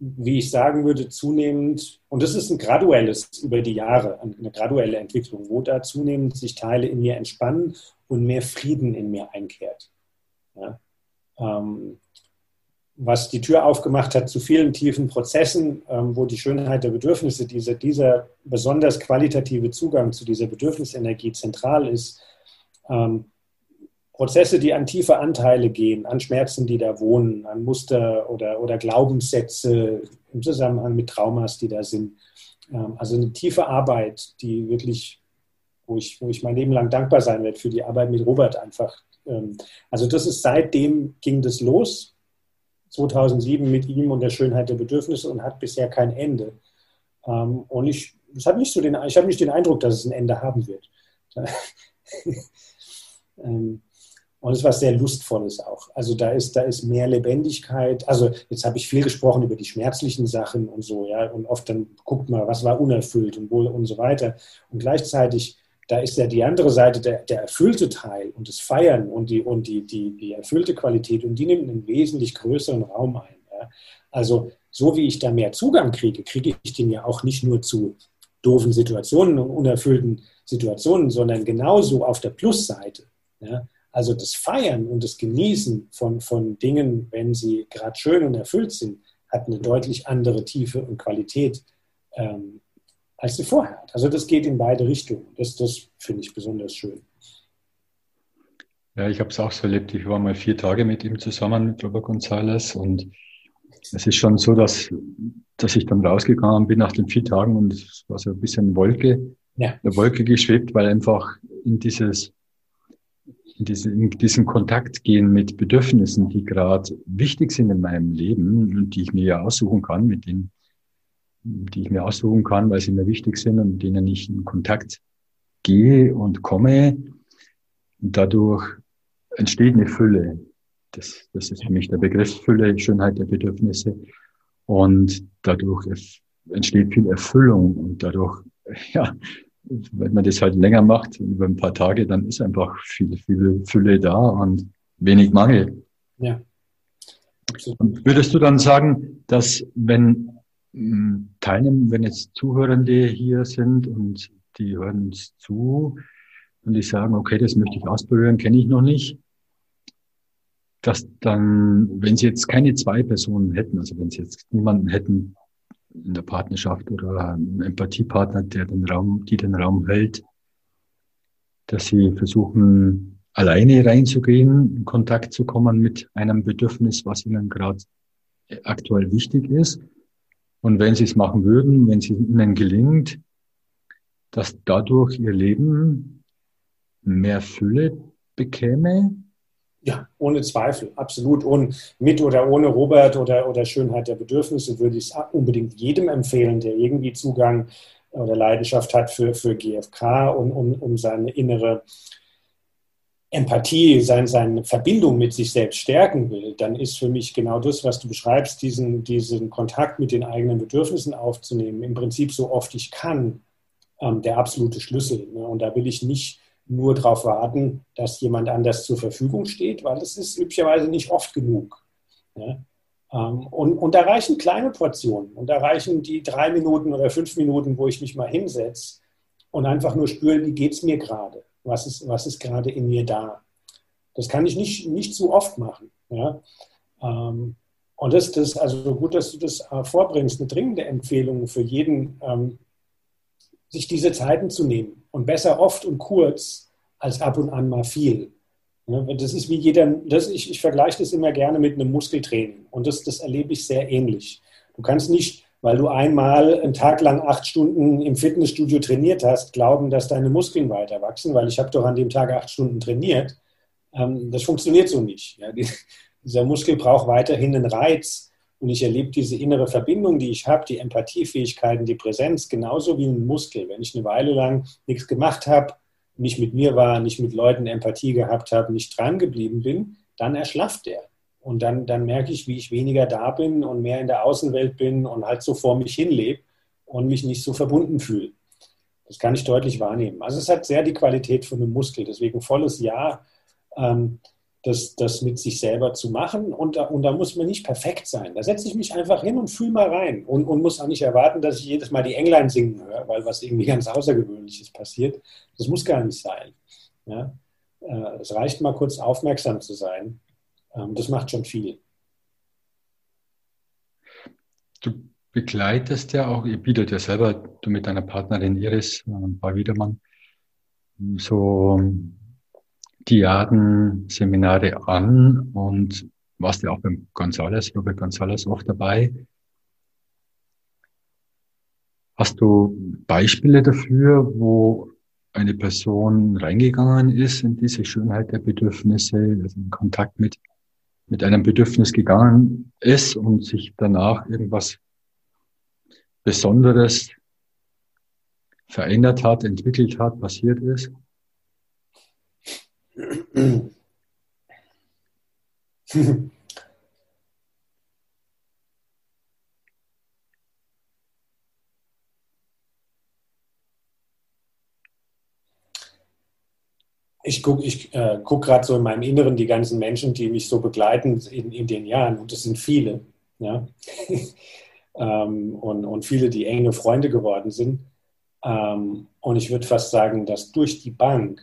wie ich sagen würde, zunehmend, und das ist ein graduelles über die Jahre, eine graduelle Entwicklung, wo da zunehmend sich Teile in mir entspannen und mehr Frieden in mir einkehrt. Ja? Ähm, was die Tür aufgemacht hat zu vielen tiefen Prozessen, ähm, wo die Schönheit der Bedürfnisse, diese, dieser besonders qualitative Zugang zu dieser Bedürfnisenergie zentral ist, ähm, Prozesse, die an tiefe Anteile gehen, an Schmerzen, die da wohnen, an Muster oder, oder Glaubenssätze im Zusammenhang mit Traumas, die da sind. Ähm, also eine tiefe Arbeit, die wirklich, wo ich, wo ich mein Leben lang dankbar sein werde für die Arbeit mit Robert einfach. Also das ist seitdem ging das los, 2007 mit ihm und der Schönheit der Bedürfnisse und hat bisher kein Ende. Ähm, und ich, hat nicht so den, habe nicht den Eindruck, dass es ein Ende haben wird. Und es ist was sehr Lustvolles auch. Also da ist, da ist mehr Lebendigkeit. Also jetzt habe ich viel gesprochen über die schmerzlichen Sachen und so, ja. Und oft dann guckt man, was war unerfüllt und und so weiter. Und gleichzeitig, da ist ja die andere Seite, der, der erfüllte Teil und das Feiern und die, und die, die, die erfüllte Qualität und die nimmt einen wesentlich größeren Raum ein. Ja. Also so wie ich da mehr Zugang kriege, kriege ich den ja auch nicht nur zu doofen Situationen und unerfüllten Situationen, sondern genauso auf der Plusseite. Ja. Also das Feiern und das Genießen von, von Dingen, wenn sie gerade schön und erfüllt sind, hat eine deutlich andere Tiefe und Qualität, ähm, als sie vorher hat. Also das geht in beide Richtungen. Das, das finde ich besonders schön. Ja, ich habe es auch so erlebt. Ich war mal vier Tage mit ihm zusammen, mit Robert González. Und es ist schon so, dass, dass ich dann rausgegangen bin nach den vier Tagen und es war so ein bisschen Wolke, ja. eine Wolke geschwebt, weil einfach in dieses in, diese, in diesen Kontakt gehen mit Bedürfnissen, die gerade wichtig sind in meinem Leben und die ich mir ja aussuchen kann, mit denen, die ich mir aussuchen kann, weil sie mir wichtig sind und mit denen ich in Kontakt gehe und komme. Und dadurch entsteht eine Fülle. Das, das ist für mich der Begriff Fülle, Schönheit der Bedürfnisse. Und dadurch entsteht viel Erfüllung und dadurch, ja, wenn man das halt länger macht, über ein paar Tage, dann ist einfach viel, viel Fülle da und wenig Mangel. Ja. Würdest du dann sagen, dass wenn hm, Teilnehmer, wenn jetzt Zuhörende hier sind und die hören uns zu und die sagen, okay, das möchte ich ausprobieren, kenne ich noch nicht, dass dann, wenn sie jetzt keine zwei Personen hätten, also wenn sie jetzt niemanden hätten, in der Partnerschaft oder ein Empathiepartner, der den Raum, die den Raum hält, dass sie versuchen, alleine reinzugehen, in Kontakt zu kommen mit einem Bedürfnis, was ihnen gerade aktuell wichtig ist. Und wenn sie es machen würden, wenn es ihnen gelingt, dass dadurch ihr Leben mehr Fülle bekäme, ja, ohne Zweifel, absolut. Und mit oder ohne Robert oder, oder Schönheit der Bedürfnisse würde ich es unbedingt jedem empfehlen, der irgendwie Zugang oder Leidenschaft hat für, für GFK und um, um seine innere Empathie, sein, seine Verbindung mit sich selbst stärken will, dann ist für mich genau das, was du beschreibst, diesen, diesen Kontakt mit den eigenen Bedürfnissen aufzunehmen, im Prinzip so oft ich kann, ähm, der absolute Schlüssel. Ne? Und da will ich nicht nur darauf warten, dass jemand anders zur Verfügung steht, weil es ist üblicherweise nicht oft genug. Ja? Ähm, und, und da reichen kleine Portionen und da reichen die drei Minuten oder fünf Minuten, wo ich mich mal hinsetze und einfach nur spüre, wie geht es mir gerade, was ist, was ist gerade in mir da. Das kann ich nicht, nicht zu oft machen. Ja? Ähm, und das ist also gut, dass du das äh, vorbringst, eine dringende Empfehlung für jeden, ähm, sich diese Zeiten zu nehmen und besser oft und kurz als ab und an mal viel. Das ist wie jeder, das, ich, ich vergleiche das immer gerne mit einem Muskeltraining und das, das erlebe ich sehr ähnlich. Du kannst nicht, weil du einmal einen Tag lang acht Stunden im Fitnessstudio trainiert hast, glauben, dass deine Muskeln weiter wachsen, weil ich habe doch an dem Tag acht Stunden trainiert. Ähm, das funktioniert so nicht. dieser Muskel braucht weiterhin einen Reiz, und ich erlebe diese innere Verbindung, die ich habe, die Empathiefähigkeiten, die Präsenz, genauso wie ein Muskel. Wenn ich eine Weile lang nichts gemacht habe, nicht mit mir war, nicht mit Leuten Empathie gehabt habe, nicht dran geblieben bin, dann erschlafft der. Und dann, dann merke ich, wie ich weniger da bin und mehr in der Außenwelt bin und halt so vor mich hinlebe und mich nicht so verbunden fühle. Das kann ich deutlich wahrnehmen. Also es hat sehr die Qualität von einem Muskel. Deswegen volles Ja. Ähm, das, das mit sich selber zu machen. Und da, und da muss man nicht perfekt sein. Da setze ich mich einfach hin und fühle mal rein und, und muss auch nicht erwarten, dass ich jedes Mal die Englein singen höre, weil was irgendwie ganz Außergewöhnliches passiert. Das muss gar nicht sein. Ja? Äh, es reicht mal kurz aufmerksam zu sein. Ähm, das macht schon viel. Du begleitest ja auch, ihr bietet ja selber, du mit deiner Partnerin Iris, äh, Paul Wiedermann, so Diaden-Seminare an und warst ja auch beim Gonzales, Robert Gonzales oft dabei. Hast du Beispiele dafür, wo eine Person reingegangen ist in diese Schönheit der Bedürfnisse, also in Kontakt mit, mit einem Bedürfnis gegangen ist und sich danach irgendwas Besonderes verändert hat, entwickelt hat, passiert ist? Ich gucke ich, äh, guck gerade so in meinem Inneren die ganzen Menschen, die mich so begleiten in, in den Jahren. Und das sind viele. Ja? ähm, und, und viele, die enge Freunde geworden sind. Ähm, und ich würde fast sagen, dass durch die Bank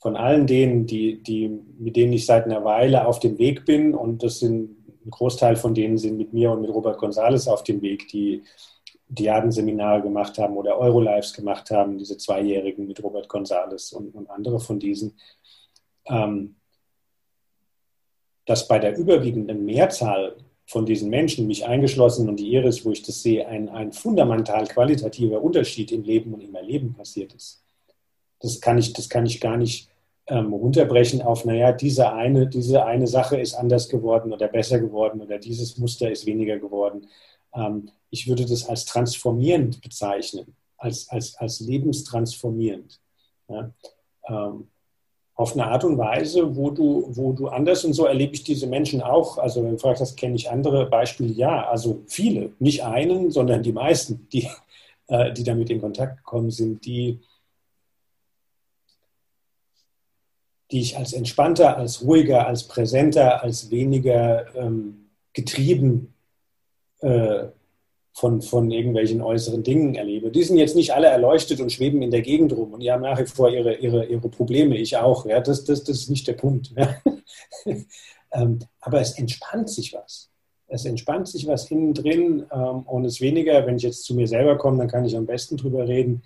von allen denen, die, die, mit denen ich seit einer Weile auf dem Weg bin, und das sind ein Großteil von denen sind mit mir und mit Robert Gonzales auf dem Weg, die Diadenseminare gemacht haben oder Eurolives gemacht haben, diese Zweijährigen mit Robert Gonzales und, und andere von diesen, ähm, dass bei der überwiegenden Mehrzahl von diesen Menschen, mich eingeschlossen und die Iris, wo ich das sehe, ein, ein fundamental qualitativer Unterschied im Leben und im Erleben passiert ist. Das kann ich, das kann ich gar nicht ähm, runterbrechen auf, naja, diese eine, diese eine Sache ist anders geworden oder besser geworden oder dieses Muster ist weniger geworden. Ähm, ich würde das als transformierend bezeichnen, als, als, als lebenstransformierend. Ja? Ähm, auf eine Art und Weise, wo du, wo du anders und so erlebe ich diese Menschen auch. Also wenn du fragst, das kenne ich andere Beispiele, ja, also viele, nicht einen, sondern die meisten, die, äh, die damit in Kontakt gekommen sind, die, die ich als entspannter, als ruhiger, als präsenter, als weniger ähm, getrieben äh, von, von irgendwelchen äußeren Dingen erlebe. Die sind jetzt nicht alle erleuchtet und schweben in der Gegend rum und die haben nach wie vor ihre, ihre, ihre Probleme, ich auch. Ja, das, das, das ist nicht der Punkt. Ja. ähm, aber es entspannt sich was. Es entspannt sich was innen drin ähm, und es weniger, wenn ich jetzt zu mir selber komme, dann kann ich am besten drüber reden.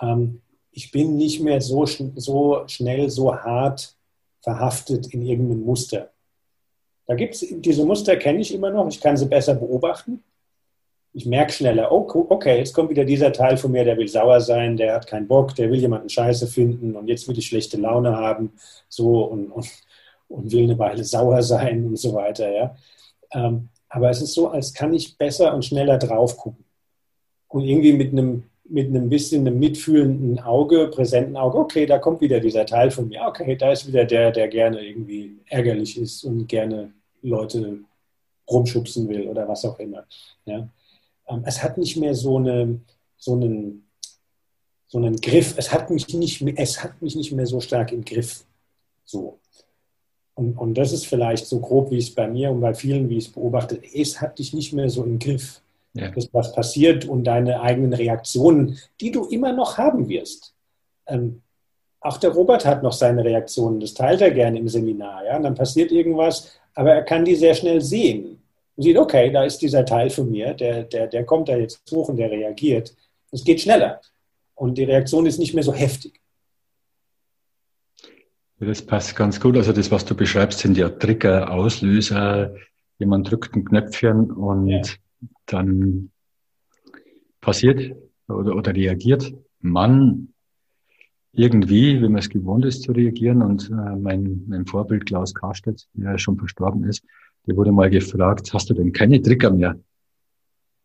Ähm, ich bin nicht mehr so, so schnell, so hart verhaftet in irgendeinem Muster. Da gibt es, diese Muster kenne ich immer noch, ich kann sie besser beobachten ich merke schneller, oh, okay, jetzt kommt wieder dieser Teil von mir, der will sauer sein, der hat keinen Bock, der will jemanden scheiße finden und jetzt will ich schlechte Laune haben, so und, und, und will eine Weile sauer sein und so weiter, ja. Ähm, aber es ist so, als kann ich besser und schneller drauf gucken. Und irgendwie mit einem, mit einem bisschen einem mitfühlenden Auge, präsenten Auge, okay, da kommt wieder dieser Teil von mir, okay, da ist wieder der, der gerne irgendwie ärgerlich ist und gerne Leute rumschubsen will oder was auch immer. Ja ähm, es hat nicht mehr so, eine, so, einen, so einen Griff, es hat, mich nicht mehr, es hat mich nicht mehr so stark im Griff. So. Und, und das ist vielleicht so grob, wie es bei mir und bei vielen, wie ich es beobachte, es hat dich nicht mehr so im Griff. Ja. Das, was passiert und deine eigenen Reaktionen, die du immer noch haben wirst. Ähm, auch der Robert hat noch seine Reaktionen, das teilt er gerne im Seminar. Ja? Und dann passiert irgendwas, aber er kann die sehr schnell sehen und sieht, okay, da ist dieser Teil von mir, der, der, der kommt da jetzt hoch und der reagiert. Es geht schneller und die Reaktion ist nicht mehr so heftig. Das passt ganz gut. Also das, was du beschreibst, sind ja Trigger, Auslöser. Jemand drückt ein Knöpfchen und ja. Dann passiert oder, oder reagiert man irgendwie, wenn man es gewohnt ist zu reagieren. Und äh, mein, mein Vorbild Klaus Karstedt, der schon verstorben ist, der wurde mal gefragt, hast du denn keine Trigger mehr?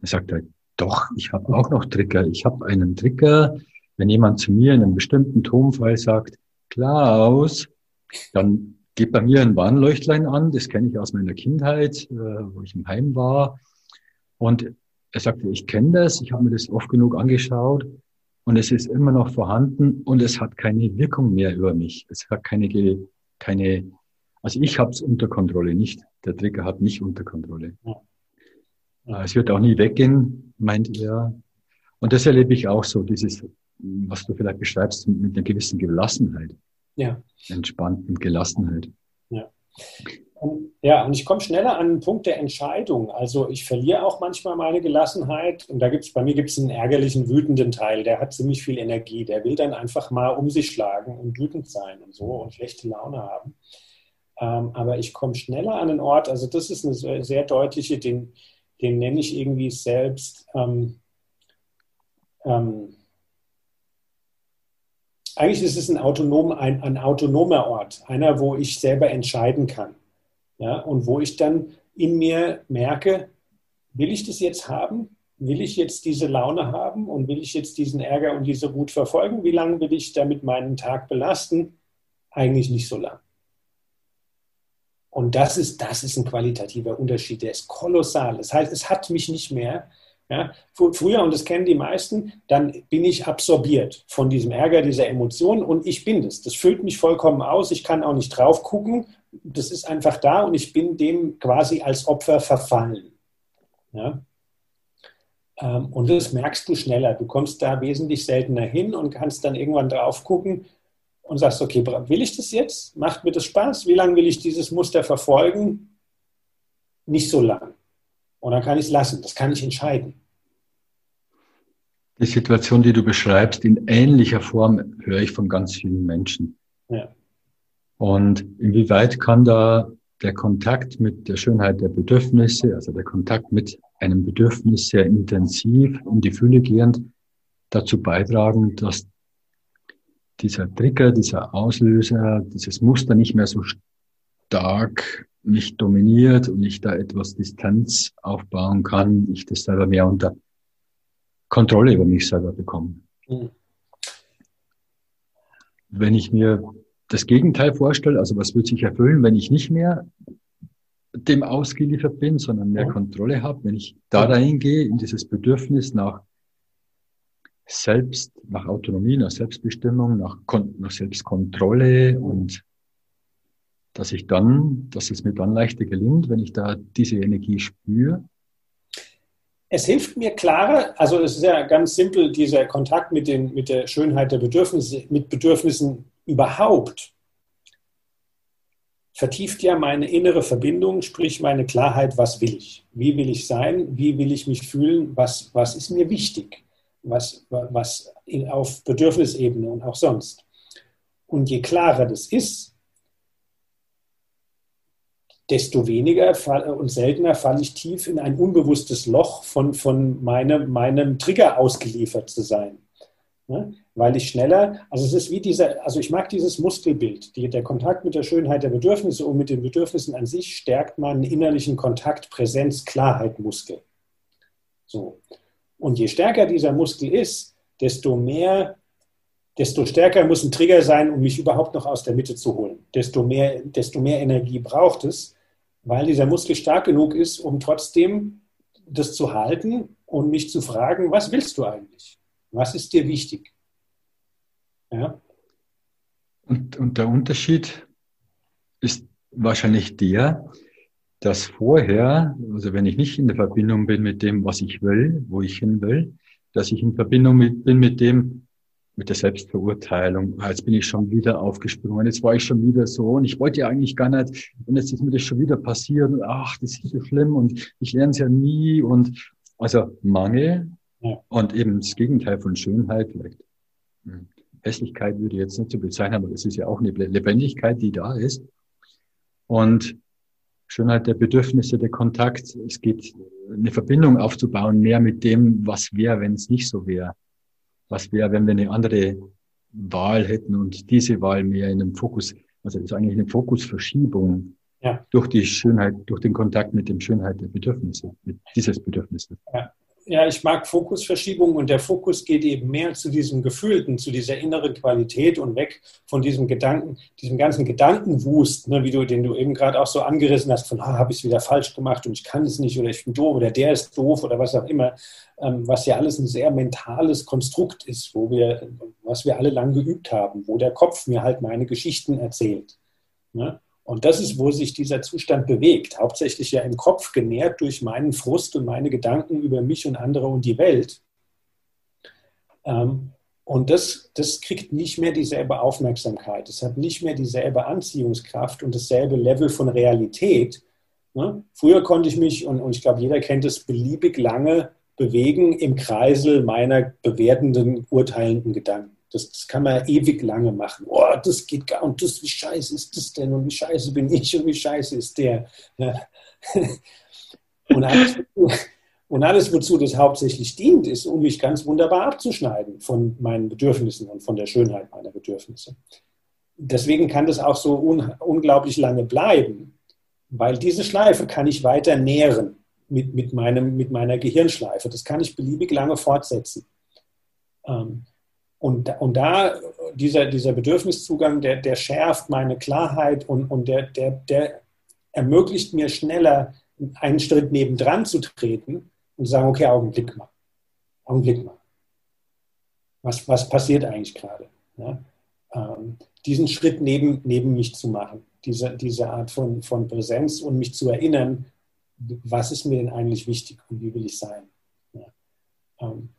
Er sagt er, doch, ich habe auch noch Trigger. Ich habe einen Trigger, wenn jemand zu mir in einem bestimmten Tonfall sagt, Klaus, dann geht bei mir ein Warnleuchtlein an, das kenne ich aus meiner Kindheit, äh, wo ich im Heim war. Und er sagte, ich kenne das, ich habe mir das oft genug angeschaut und es ist immer noch vorhanden und es hat keine Wirkung mehr über mich. Es hat keine, keine also ich habe es unter Kontrolle, nicht der Trigger hat mich unter Kontrolle. Ja. Es wird auch nie weggehen, meint er. Und das erlebe ich auch so, dieses, was du vielleicht beschreibst, mit einer gewissen Gelassenheit. Ja. Entspannten Gelassenheit. Ja. Ja, und ich komme schneller an den Punkt der Entscheidung. Also ich verliere auch manchmal meine Gelassenheit. Und da gibt es, bei mir gibt es einen ärgerlichen, wütenden Teil, der hat ziemlich viel Energie. Der will dann einfach mal um sich schlagen und wütend sein und so und schlechte Laune haben. Ähm, aber ich komme schneller an den Ort. Also das ist eine sehr, sehr deutliche, den, den nenne ich irgendwie selbst. Ähm, ähm, eigentlich ist es ein, autonom, ein, ein autonomer Ort, einer, wo ich selber entscheiden kann. Ja, und wo ich dann in mir merke, will ich das jetzt haben? Will ich jetzt diese Laune haben und will ich jetzt diesen Ärger und diese Wut verfolgen? Wie lange will ich damit meinen Tag belasten? Eigentlich nicht so lang. Und das ist, das ist ein qualitativer Unterschied, der ist kolossal. Das heißt, es hat mich nicht mehr. Ja, früher, und das kennen die meisten, dann bin ich absorbiert von diesem Ärger, dieser Emotion und ich bin das. Das füllt mich vollkommen aus. Ich kann auch nicht drauf gucken. Das ist einfach da und ich bin dem quasi als Opfer verfallen. Ja? Ähm, und das merkst du schneller. Du kommst da wesentlich seltener hin und kannst dann irgendwann drauf gucken, und sagst, okay, will ich das jetzt? Macht mir das Spaß? Wie lange will ich dieses Muster verfolgen? Nicht so lang. Und dann kann ich es lassen. Das kann ich entscheiden. Die Situation, die du beschreibst, in ähnlicher Form höre ich von ganz vielen Menschen. Ja. Und inwieweit kann da der Kontakt mit der Schönheit der Bedürfnisse, also der Kontakt mit einem Bedürfnis sehr intensiv in die Fülle gehend, dazu beitragen, dass dieser Trigger, dieser Auslöser, dieses Muster nicht mehr so stark mich dominiert und ich da etwas Distanz aufbauen kann, ich das selber mehr unter Kontrolle über mich selber bekomme. Mhm. Wenn ich mir das Gegenteil vorstelle, also was wird sich erfüllen, wenn ich nicht mehr dem ausgeliefert bin, sondern mehr Kontrolle habe, wenn ich da reingehe in dieses Bedürfnis nach Selbst, nach Autonomie, nach Selbstbestimmung, nach, nach Selbstkontrolle und dass ich dann, dass es mir dann leichter gelingt, wenn ich da diese Energie spüre. Es hilft mir klarer, also es ist ja ganz simpel, dieser Kontakt mit, den, mit der Schönheit der Bedürfnisse, mit Bedürfnissen überhaupt vertieft ja meine innere Verbindung, sprich meine Klarheit, was will ich? Wie will ich sein? Wie will ich mich fühlen? Was, was ist mir wichtig? Was, was in, auf Bedürfnisebene und auch sonst. Und je klarer das ist, desto weniger und seltener falle ich tief in ein unbewusstes Loch von, von meine, meinem Trigger ausgeliefert zu sein. Weil ich schneller, also es ist wie dieser, also ich mag dieses Muskelbild, die, der Kontakt mit der Schönheit der Bedürfnisse und mit den Bedürfnissen an sich stärkt meinen innerlichen Kontakt, Präsenz, Klarheit, Muskel. So. Und je stärker dieser Muskel ist, desto mehr, desto stärker muss ein Trigger sein, um mich überhaupt noch aus der Mitte zu holen. Desto mehr, desto mehr Energie braucht es, weil dieser Muskel stark genug ist, um trotzdem das zu halten und mich zu fragen, was willst du eigentlich? Was ist dir wichtig? Ja. Und, und der Unterschied ist wahrscheinlich der, dass vorher, also wenn ich nicht in der Verbindung bin mit dem, was ich will, wo ich hin will, dass ich in Verbindung mit, bin mit dem, mit der Selbstverurteilung. Ah, jetzt bin ich schon wieder aufgesprungen, jetzt war ich schon wieder so und ich wollte ja eigentlich gar nicht und jetzt ist mir das schon wieder passiert und ach, das ist so schlimm und ich lerne es ja nie und also Mangel ja. Und eben das Gegenteil von Schönheit, vielleicht hm, Hässlichkeit würde ich jetzt nicht so bezeichnen, aber es ist ja auch eine Lebendigkeit, die da ist. Und Schönheit der Bedürfnisse, der Kontakt, es geht eine Verbindung aufzubauen, mehr mit dem, was wäre, wenn es nicht so wäre. Was wäre, wenn wir eine andere Wahl hätten und diese Wahl mehr in einem Fokus, also das ist eigentlich eine Fokusverschiebung ja. durch die Schönheit, durch den Kontakt mit dem Schönheit der Bedürfnisse, mit dieses Bedürfnisses. Ja ja, ich mag Fokusverschiebung und der Fokus geht eben mehr zu diesem Gefühlten, zu dieser inneren Qualität und weg von diesem Gedanken, diesem ganzen Gedankenwust, ne, wie du, den du eben gerade auch so angerissen hast, von, ah, habe ich es wieder falsch gemacht und ich kann es nicht oder ich bin doof oder der ist doof oder was auch immer, ähm, was ja alles ein sehr mentales Konstrukt ist, wo wir, was wir alle lang geübt haben, wo der Kopf mir halt meine Geschichten erzählt. Ne? Und das ist, wo sich dieser Zustand bewegt. Hauptsächlich ja im Kopf, genährt durch meinen Frust und meine Gedanken über mich und andere und die Welt. Ähm, und das, das kriegt nicht mehr dieselbe Aufmerksamkeit. Es hat nicht mehr dieselbe Anziehungskraft und dasselbe Level von Realität. Ne? Früher konnte ich mich, und, und ich glaube, jeder kennt es, beliebig lange bewegen im Kreisel meiner bewertenden, urteilenden Gedanken. Das, das, kann man ewig lange machen. Oh, das geht gar und das, wie scheiße ist das denn und wie scheiße bin ich und wie scheiße ist der. Ja. Und, alles, und alles, wozu das hauptsächlich dient, ist, um mich ganz wunderbar abzuschneiden von meinen Bedürfnissen und von der Schönheit meiner Bedürfnisse. Deswegen kann das auch so un, unglaublich lange bleiben, weil diese Schleife kann ich weiter nähren mit, mit, meinem, mit meiner Gehirnschleife. Das kann ich beliebig lange fortsetzen. Ähm, und, und da, dieser, dieser Bedürfniszugang, der, der schärft meine Klarheit und, und der, der, der ermöglicht mir schneller, einen Schritt nebendran zu treten und zu sagen, okay, Augenblick mal. Augenblick mal. Was, was passiert eigentlich gerade? Ja? Ähm, diesen Schritt neben, neben mich zu machen, diese, diese Art von, von Präsenz und mich zu erinnern, was ist mir denn eigentlich wichtig und wie will ich sein? Ja? Ähm,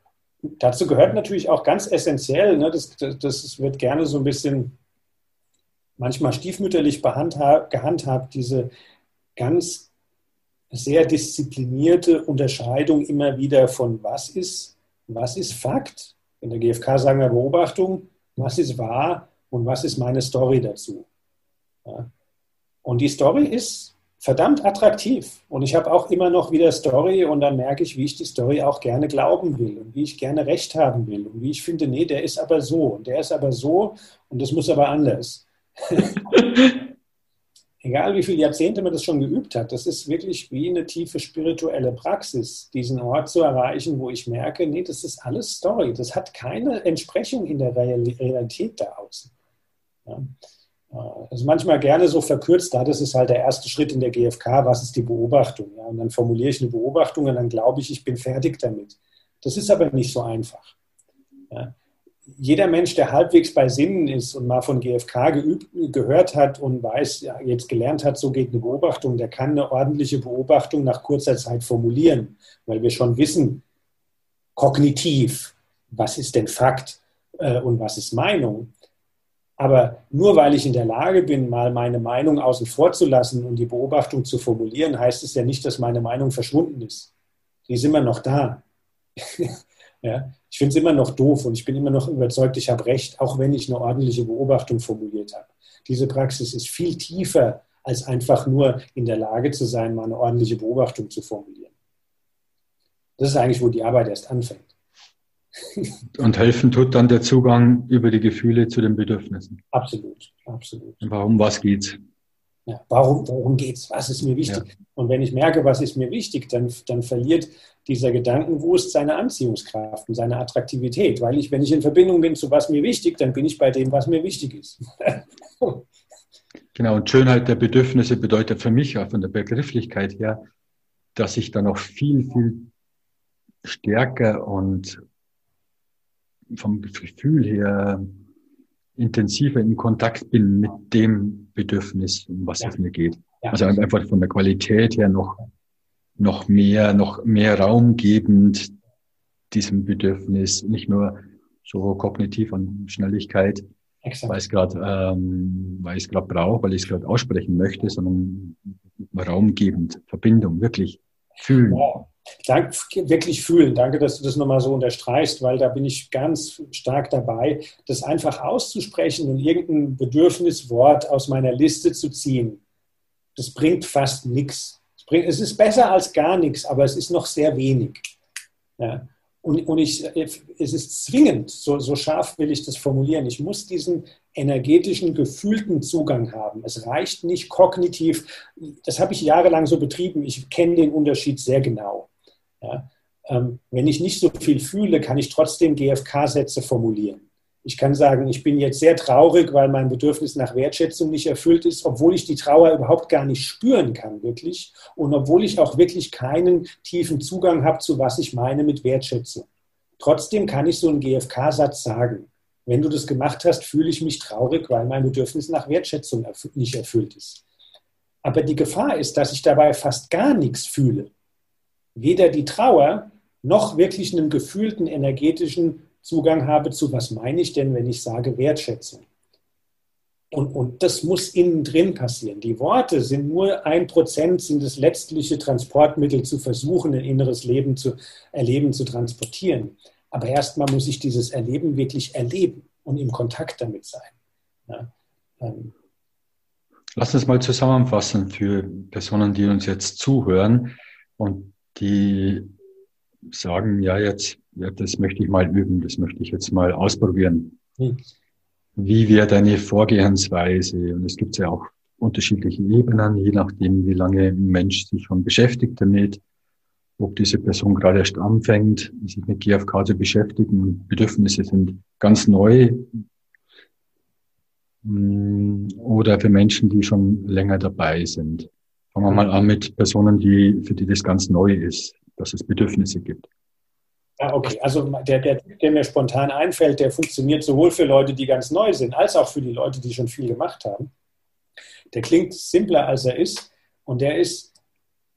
dazu gehört natürlich auch ganz essentiell, ne, das, das, wird gerne so ein bisschen manchmal stiefmütterlich gehandhabt, diese ganz sehr disziplinierte Unterscheidung immer wieder von was ist, was ist Fakt, in der GfK sagen wir Beobachtung, was ist wahr und was ist meine Story dazu. Ja. Und die Story ist verdammt attraktiv. Und ich habe auch immer noch wieder Story und dann merke ich, wie ich die Story auch gerne glauben will und wie ich gerne Recht haben will und wie ich finde, nee, der ist aber so und der ist aber so und das muss aber anders. Egal wie viele Jahrzehnte man das schon geübt hat, das ist wirklich wie eine tiefe spirituelle Praxis, diesen Ort zu erreichen, wo ich merke, nee, das ist alles Story, das hat keine Entsprechung in der Realität da außen. Ja. Also manchmal gerne so verkürzt, da das ist halt der erste Schritt in der GfK, was ist die Beobachtung? Ja? Und dann formuliere ich eine Beobachtung und dann glaube ich, ich bin fertig damit. Das ist aber nicht so einfach. Ja? Jeder Mensch, der halbwegs bei Sinnen ist und mal von GfK geübt, gehört hat und weiß, ja, jetzt gelernt hat, so geht eine Beobachtung, der kann eine ordentliche Beobachtung nach kurzer Zeit formulieren, weil wir schon wissen, kognitiv, was ist denn Fakt äh, und was ist Meinung. Aber nur weil ich in der Lage bin, mal meine Meinung außen vor zu lassen und die Beobachtung zu formulieren, heißt es ja nicht, dass meine Meinung verschwunden ist. Die ist immer noch da. ja, ich finde es immer noch doof und ich bin immer noch überzeugt, ich habe recht, auch wenn ich eine ordentliche Beobachtung formuliert habe. Diese Praxis ist viel tiefer, als einfach nur in der Lage zu sein, mal eine ordentliche Beobachtung zu formulieren. Das ist eigentlich, wo die Arbeit erst anfängt. Und helfen tut dann der Zugang über die Gefühle zu den Bedürfnissen. Absolut, absolut. Und warum, was geht's? Ja, warum, worum geht's? Was ist mir wichtig? Ja. Und wenn ich merke, was ist mir wichtig, dann, dann verliert dieser Gedankenwust seine Anziehungskraft und seine Attraktivität. Weil ich, wenn ich in Verbindung bin zu was mir wichtig, dann bin ich bei dem, was mir wichtig ist. genau, und Schönheit der Bedürfnisse bedeutet für mich auch von der Begrifflichkeit her, dass ich dann noch viel, viel stärker und vom Gefühl her intensiver in Kontakt bin mit dem Bedürfnis, um was ja. es mir geht. Ja. Also einfach von der Qualität her noch, noch mehr, noch mehr Raum gebend diesem Bedürfnis, nicht nur so kognitiv an Schnelligkeit, Exakt. weil ich es gerade, ähm, weil ich gerade brauche, weil ich es gerade aussprechen möchte, sondern raumgebend, Verbindung, wirklich fühlen. Ja. Dank, wirklich fühlen. Danke, dass du das nochmal so unterstreichst, weil da bin ich ganz stark dabei, das einfach auszusprechen und irgendein Bedürfniswort aus meiner Liste zu ziehen. Das bringt fast nichts. Es ist besser als gar nichts, aber es ist noch sehr wenig. Ja. Und, und ich, es ist zwingend, so, so scharf will ich das formulieren. Ich muss diesen energetischen, gefühlten Zugang haben. Es reicht nicht kognitiv. Das habe ich jahrelang so betrieben. Ich kenne den Unterschied sehr genau. Ja? Ähm, wenn ich nicht so viel fühle, kann ich trotzdem GFK-Sätze formulieren. Ich kann sagen, ich bin jetzt sehr traurig, weil mein Bedürfnis nach Wertschätzung nicht erfüllt ist, obwohl ich die Trauer überhaupt gar nicht spüren kann, wirklich. Und obwohl ich auch wirklich keinen tiefen Zugang habe zu was ich meine mit Wertschätzung. Trotzdem kann ich so einen GFK-Satz sagen. Wenn du das gemacht hast, fühle ich mich traurig, weil mein Bedürfnis nach Wertschätzung nicht erfüllt ist. Aber die Gefahr ist, dass ich dabei fast gar nichts fühle weder die Trauer noch wirklich einen gefühlten energetischen Zugang habe zu, was meine ich denn, wenn ich sage Wertschätzung. Und, und das muss innen drin passieren. Die Worte sind nur ein Prozent, sind das letztliche Transportmittel zu versuchen, ein inneres Leben zu erleben, zu transportieren. Aber erstmal muss ich dieses Erleben wirklich erleben und im Kontakt damit sein. Ja, ähm. Lass uns mal zusammenfassen für Personen, die uns jetzt zuhören und die sagen, ja, jetzt, ja, das möchte ich mal üben, das möchte ich jetzt mal ausprobieren. Hm. Wie wäre deine Vorgehensweise? Und es gibt ja auch unterschiedliche Ebenen, je nachdem, wie lange ein Mensch sich schon beschäftigt damit, ob diese Person gerade erst anfängt, sich mit GFK zu beschäftigen und Bedürfnisse sind ganz neu. Hm, oder für Menschen, die schon länger dabei sind. Fangen wir mal an mit Personen, die, für die das ganz neu ist, dass es Bedürfnisse gibt. Ja, okay. Also der, der der mir spontan einfällt, der funktioniert sowohl für Leute, die ganz neu sind, als auch für die Leute, die schon viel gemacht haben. Der klingt simpler, als er ist. Und der ist,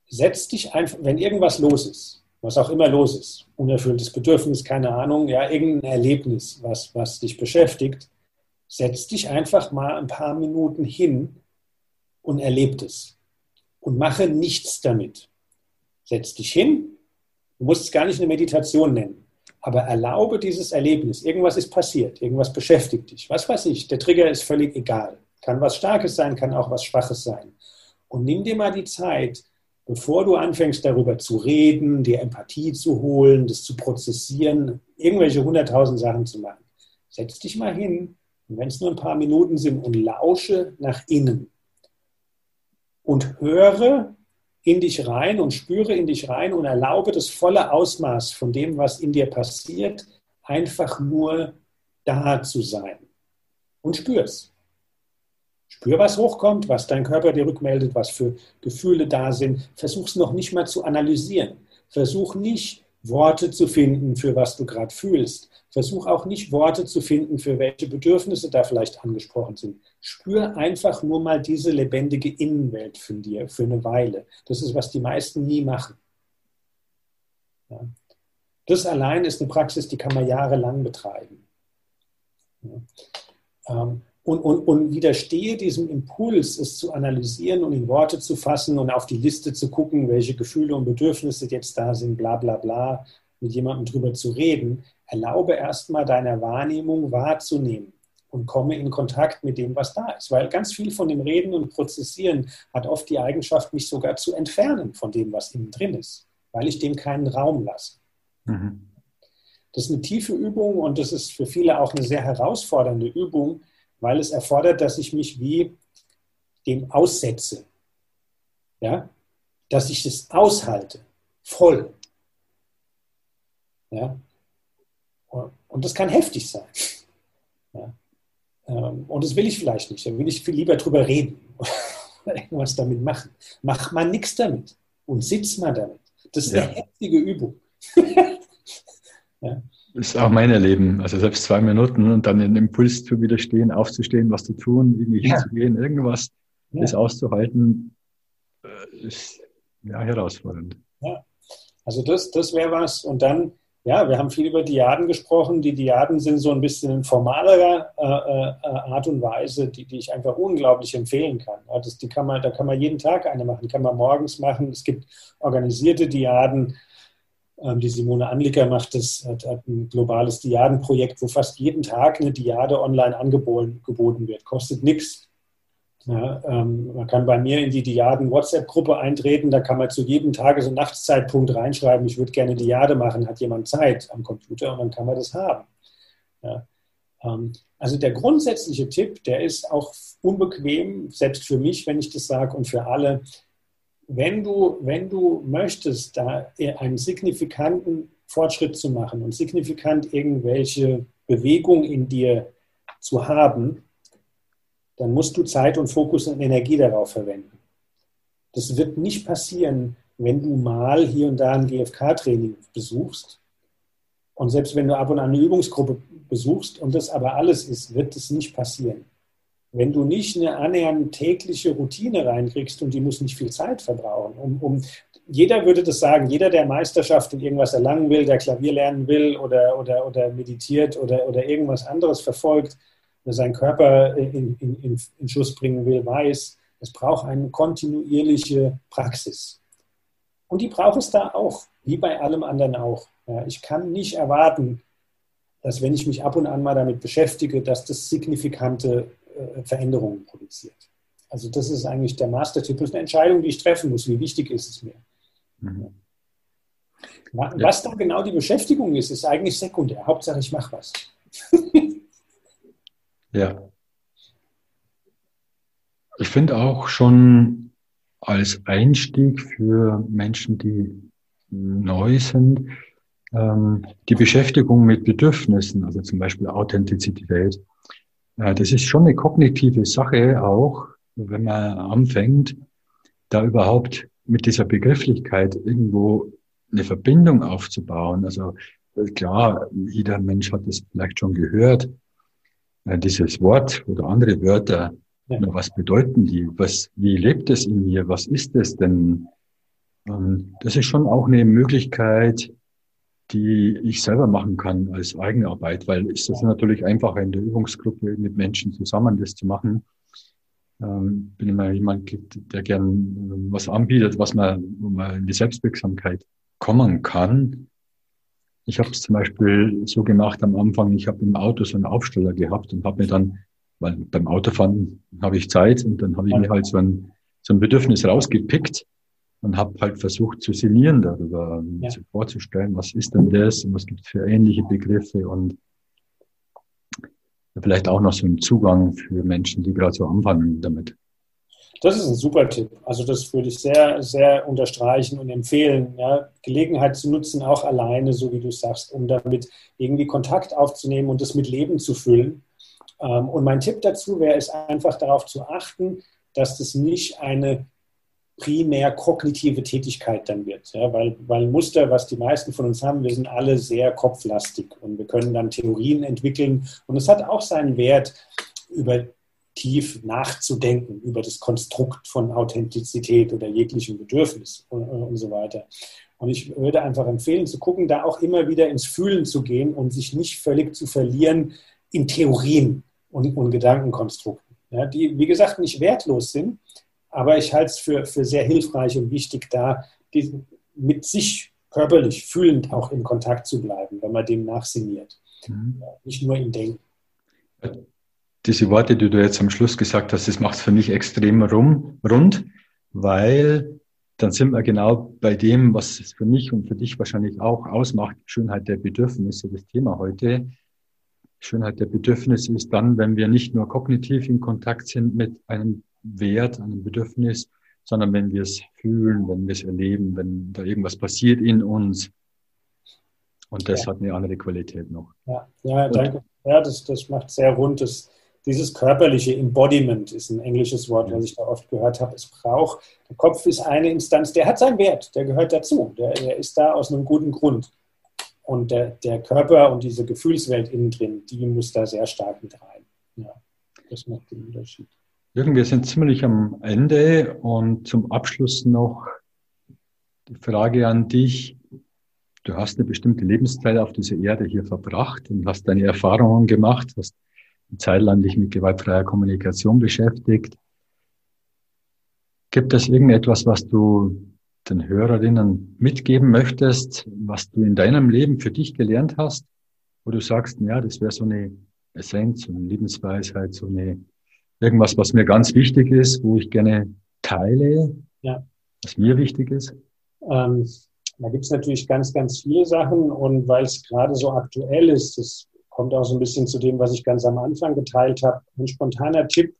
setz dich einfach, wenn irgendwas los ist, was auch immer los ist, unerfülltes Bedürfnis, keine Ahnung, ja, irgendein Erlebnis, was, was dich beschäftigt, setz dich einfach mal ein paar Minuten hin und erleb es und mache nichts damit. Setz dich hin, du musst es gar nicht eine Meditation nennen, aber erlaube dieses Erlebnis. Irgendwas ist passiert, irgendwas beschäftigt dich. Was weiß ich, der Trigger ist völlig egal. Kann was Starkes sein, kann auch was Schwaches sein. Und nimm dir mal die Zeit, bevor du anfängst darüber zu reden, dir Empathie zu holen, das zu prozessieren, irgendwelche hunderttausend Sachen zu machen. Setz dich mal hin, wenn es nur ein paar Minuten sind, und lausche nach innen. Und höre in dich rein und spüre in dich rein und erlaube das volle Ausmaß von dem, was in dir passiert, einfach nur da zu sein. Und spür's. Spür, was hochkommt, was dein Körper dir rückmeldet, was für Gefühle da sind. Versuch es noch nicht mal zu analysieren. Versuch nicht Worte zu finden, für was du gerade fühlst. Versuch auch nicht Worte zu finden, für welche Bedürfnisse da vielleicht angesprochen sind. Spür einfach nur mal diese lebendige Innenwelt von dir für eine Weile. Das ist, was die meisten nie machen. Ja. Das allein ist eine Praxis, die kann man jahrelang betreiben. Ja. Ähm, und, und, und widerstehe diesem Impuls, es zu analysieren und in Worte zu fassen und auf die Liste zu gucken, welche Gefühle und Bedürfnisse jetzt da sind, bla bla bla, mit jemandem drüber zu reden. Erlaube erstmal deiner Wahrnehmung wahrzunehmen und komme in Kontakt mit dem, was da ist. Weil ganz viel von dem Reden und Prozessieren hat oft die Eigenschaft, mich sogar zu entfernen von dem, was innen drin ist, weil ich dem keinen Raum lasse. Mhm. Das ist eine tiefe Übung und das ist für viele auch eine sehr herausfordernde Übung, weil es erfordert, dass ich mich wie dem aussetze. Ja? Dass ich es aushalte, voll. Ja? Und das kann heftig sein. Ja? Ähm, und das will ich vielleicht nicht. Da will ich viel lieber drüber reden oder irgendwas damit machen. Mach mal nichts damit und sitz mal damit. Das ist ja. eine heftige Übung. ja? Ist auch mein Erleben. Also selbst zwei Minuten und dann den Impuls zu widerstehen, aufzustehen, was zu tun, irgendwie ja. hinzugehen, irgendwas, ja. das auszuhalten, äh, ist ja herausfordernd. Ja. Also das, das wäre was. Und dann, ja, wir haben viel über Diaden gesprochen. Die Diaden sind so ein bisschen in formalerer äh, äh, Art und Weise, die, die ich einfach unglaublich empfehlen kann. Ja, das, die kann man, da kann man jeden Tag eine machen, kann man morgens machen. Es gibt organisierte Diaden die Simone Anlicker macht das, hat, hat ein globales Diadenprojekt, wo fast jeden Tag eine Diade online angeboten wird. Kostet nichts. Ja, ähm, man kann bei mir in die Diaden-WhatsApp-Gruppe eintreten, da kann man zu jedem Tages- und Nachtszeitpunkt reinschreiben, ich würde gerne Diade machen, hat jemand Zeit am Computer und dann kann man das haben. Ja, ähm, also der grundsätzliche Tipp, der ist auch unbequem, selbst für mich, wenn ich das sage, und für alle, wenn du, wenn du möchtest, da einen signifikanten Fortschritt zu machen und signifikant irgendwelche Bewegung in dir zu haben, dann musst du Zeit und Fokus und Energie darauf verwenden. Das wird nicht passieren, wenn du mal hier und da ein GFK-Training besuchst. Und selbst wenn du ab und an eine Übungsgruppe besuchst und das aber alles ist, wird es nicht passieren. Wenn du nicht eine annähernd tägliche Routine reinkriegst und die muss nicht viel Zeit verbrauchen, um, um jeder würde das sagen, jeder, der Meisterschaft in irgendwas erlangen will, der Klavier lernen will oder, oder, oder meditiert oder, oder irgendwas anderes verfolgt, der seinen Körper in, in, in, in Schuss bringen will, weiß, es braucht eine kontinuierliche Praxis. Und die braucht es da auch, wie bei allem anderen auch. Ja, ich kann nicht erwarten, dass wenn ich mich ab und an mal damit beschäftige, dass das signifikante äh, Veränderungen produziert. Also das ist eigentlich der Mastertipp. Das ist eine Entscheidung, die ich treffen muss. Wie wichtig ist es mir? Mhm. Was da genau die Beschäftigung ist, ist eigentlich sekundär. Hauptsache, ich mache was. ja. Ich finde auch schon als Einstieg für Menschen, die neu sind, ähm, die Beschäftigung mit Bedürfnissen, also zum Beispiel Authentizität, ja, das ist schon eine kognitive Sache auch, wenn man anfängt, da überhaupt mit dieser Begrifflichkeit irgendwo eine Verbindung aufzubauen. Also klar, jeder Mensch hat das vielleicht schon gehört, äh, dieses Wort oder andere Wörter. Ja. Was bedeuten die? Was, wie lebt es in mir? Was ist es denn? Das ist schon auch eine Möglichkeit, die ich selber machen kann als eigene Arbeit, weil es ist natürlich einfacher in der Übungsgruppe mit Menschen zusammen das zu machen. Ähm, bin immer jemand, der gern was anbietet, was man, wo man in die Selbstwirksamkeit kommen kann. Ich habe es zum Beispiel so gemacht am Anfang, ich habe im Auto so einen Aufsteller gehabt und habe mir dann, weil beim Autofahren habe ich Zeit und dann habe ich mir halt so einen so ein Bedürfnis rausgepickt und habe halt versucht zu sinnieren darüber, ja. sich vorzustellen, was ist denn das und was gibt es für ähnliche Begriffe und vielleicht auch noch so einen Zugang für Menschen, die gerade so anfangen damit. Das ist ein super Tipp. Also das würde ich sehr, sehr unterstreichen und empfehlen, ja, Gelegenheit zu nutzen, auch alleine, so wie du sagst, um damit irgendwie Kontakt aufzunehmen und das mit Leben zu füllen. Ähm, und mein Tipp dazu wäre es einfach darauf zu achten, dass das nicht eine primär kognitive Tätigkeit dann wird. Ja, weil, weil Muster, was die meisten von uns haben, wir sind alle sehr kopflastig und wir können dann Theorien entwickeln. Und es hat auch seinen Wert, über tief nachzudenken, über das Konstrukt von Authentizität oder jeglichem Bedürfnis und, und so weiter. Und ich würde einfach empfehlen, zu gucken, da auch immer wieder ins Fühlen zu gehen und sich nicht völlig zu verlieren in Theorien und, und Gedankenkonstrukten, ja, die, wie gesagt, nicht wertlos sind, aber ich halte es für, für sehr hilfreich und wichtig, da die, mit sich körperlich, fühlend auch in Kontakt zu bleiben, wenn man dem nachsiniert. Mhm. Nicht nur im Denken. Diese Worte, die du jetzt am Schluss gesagt hast, das macht es für mich extrem rum, rund, weil dann sind wir genau bei dem, was es für mich und für dich wahrscheinlich auch ausmacht, Schönheit der Bedürfnisse, das Thema heute. Schönheit der Bedürfnisse ist dann, wenn wir nicht nur kognitiv in Kontakt sind mit einem Wert, einem Bedürfnis, sondern wenn wir es fühlen, wenn wir es erleben, wenn da irgendwas passiert in uns. Und das ja. hat eine andere Qualität noch. Ja, ja danke. Ja, das, das macht sehr rund. Das, dieses körperliche Embodiment ist ein englisches Wort, was ich da oft gehört habe. Es braucht, der Kopf ist eine Instanz, der hat seinen Wert, der gehört dazu. Der, der ist da aus einem guten Grund. Und der, der Körper und diese Gefühlswelt innen drin, die muss da sehr stark mit rein. Ja, das macht den Unterschied. Jürgen, wir sind ziemlich am Ende und zum Abschluss noch die Frage an dich. Du hast eine bestimmte Lebenszeit auf dieser Erde hier verbracht und hast deine Erfahrungen gemacht, hast eine Zeit lang dich mit gewaltfreier Kommunikation beschäftigt. Gibt es irgendetwas, was du den Hörerinnen mitgeben möchtest, was du in deinem Leben für dich gelernt hast, wo du sagst, ja, das wäre so eine Essenz, so eine Lebensweisheit, so eine irgendwas, was mir ganz wichtig ist, wo ich gerne teile, ja. was mir wichtig ist? Ähm, da gibt es natürlich ganz, ganz viele Sachen und weil es gerade so aktuell ist, das kommt auch so ein bisschen zu dem, was ich ganz am Anfang geteilt habe. Ein spontaner Tipp,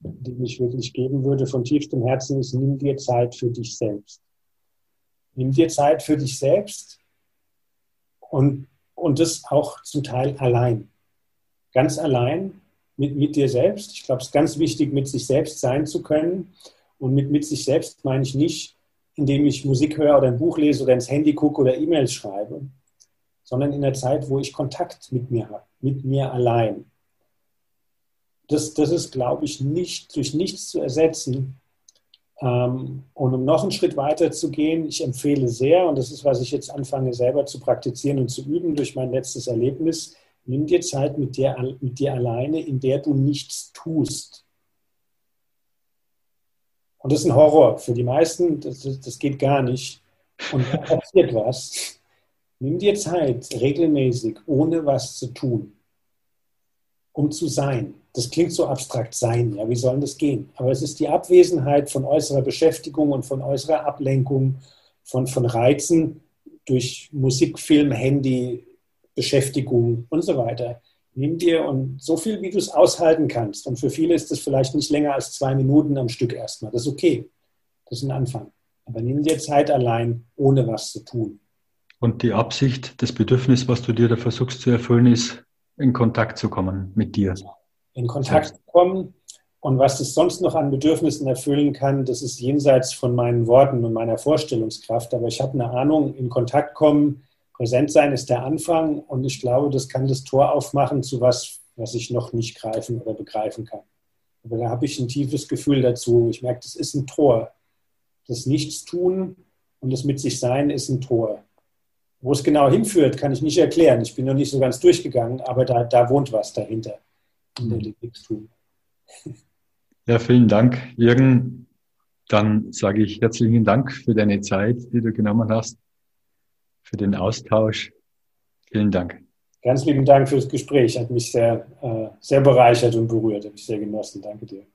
den ich wirklich geben würde von tiefstem Herzen, ist, nimm dir Zeit für dich selbst. Nimm dir Zeit für dich selbst und, und das auch zum Teil allein. Ganz allein mit, mit dir selbst. Ich glaube, es ist ganz wichtig, mit sich selbst sein zu können. Und mit, mit sich selbst meine ich nicht, indem ich Musik höre oder ein Buch lese oder ins Handy gucke oder E-Mails schreibe, sondern in der Zeit, wo ich Kontakt mit mir habe, mit mir allein. Das, das ist, glaube ich, nicht durch nichts zu ersetzen. Ähm, und um noch einen Schritt weiter zu gehen, ich empfehle sehr, und das ist, was ich jetzt anfange selber zu praktizieren und zu üben durch mein letztes Erlebnis, Nimm dir Zeit mit dir, mit dir alleine, in der du nichts tust. Und das ist ein Horror für die meisten, das, das geht gar nicht. Und da passiert was. Nimm dir Zeit regelmäßig, ohne was zu tun, um zu sein. Das klingt so abstrakt sein, ja, wie soll das gehen? Aber es ist die Abwesenheit von äußerer Beschäftigung und von äußerer Ablenkung, von, von Reizen durch Musik, Film, Handy, Beschäftigung und so weiter. Nimm dir und so viel, wie du es aushalten kannst. Und für viele ist das vielleicht nicht länger als zwei Minuten am Stück erstmal. Das ist okay. Das ist ein Anfang. Aber nimm dir Zeit allein, ohne was zu tun. Und die Absicht, das Bedürfnis, was du dir da versuchst zu erfüllen, ist, in Kontakt zu kommen mit dir. In Kontakt zu kommen. Und was es sonst noch an Bedürfnissen erfüllen kann, das ist jenseits von meinen Worten und meiner Vorstellungskraft. Aber ich habe eine Ahnung, in Kontakt kommen, Präsent sein ist der Anfang und ich glaube, das kann das Tor aufmachen zu was, was ich noch nicht greifen oder begreifen kann. Aber da habe ich ein tiefes Gefühl dazu. Ich merke, das ist ein Tor. Das Nichtstun und das Mit sich Sein ist ein Tor. Wo es genau hinführt, kann ich nicht erklären. Ich bin noch nicht so ganz durchgegangen, aber da, da wohnt was dahinter. In der. Nichtstun. Ja, vielen Dank, Jürgen. Dann sage ich herzlichen Dank für deine Zeit, die du genommen hast für den Austausch. Vielen Dank. Ganz lieben Dank fürs Gespräch. Hat mich sehr, äh, sehr bereichert und berührt. Habe ich sehr genossen. Danke dir.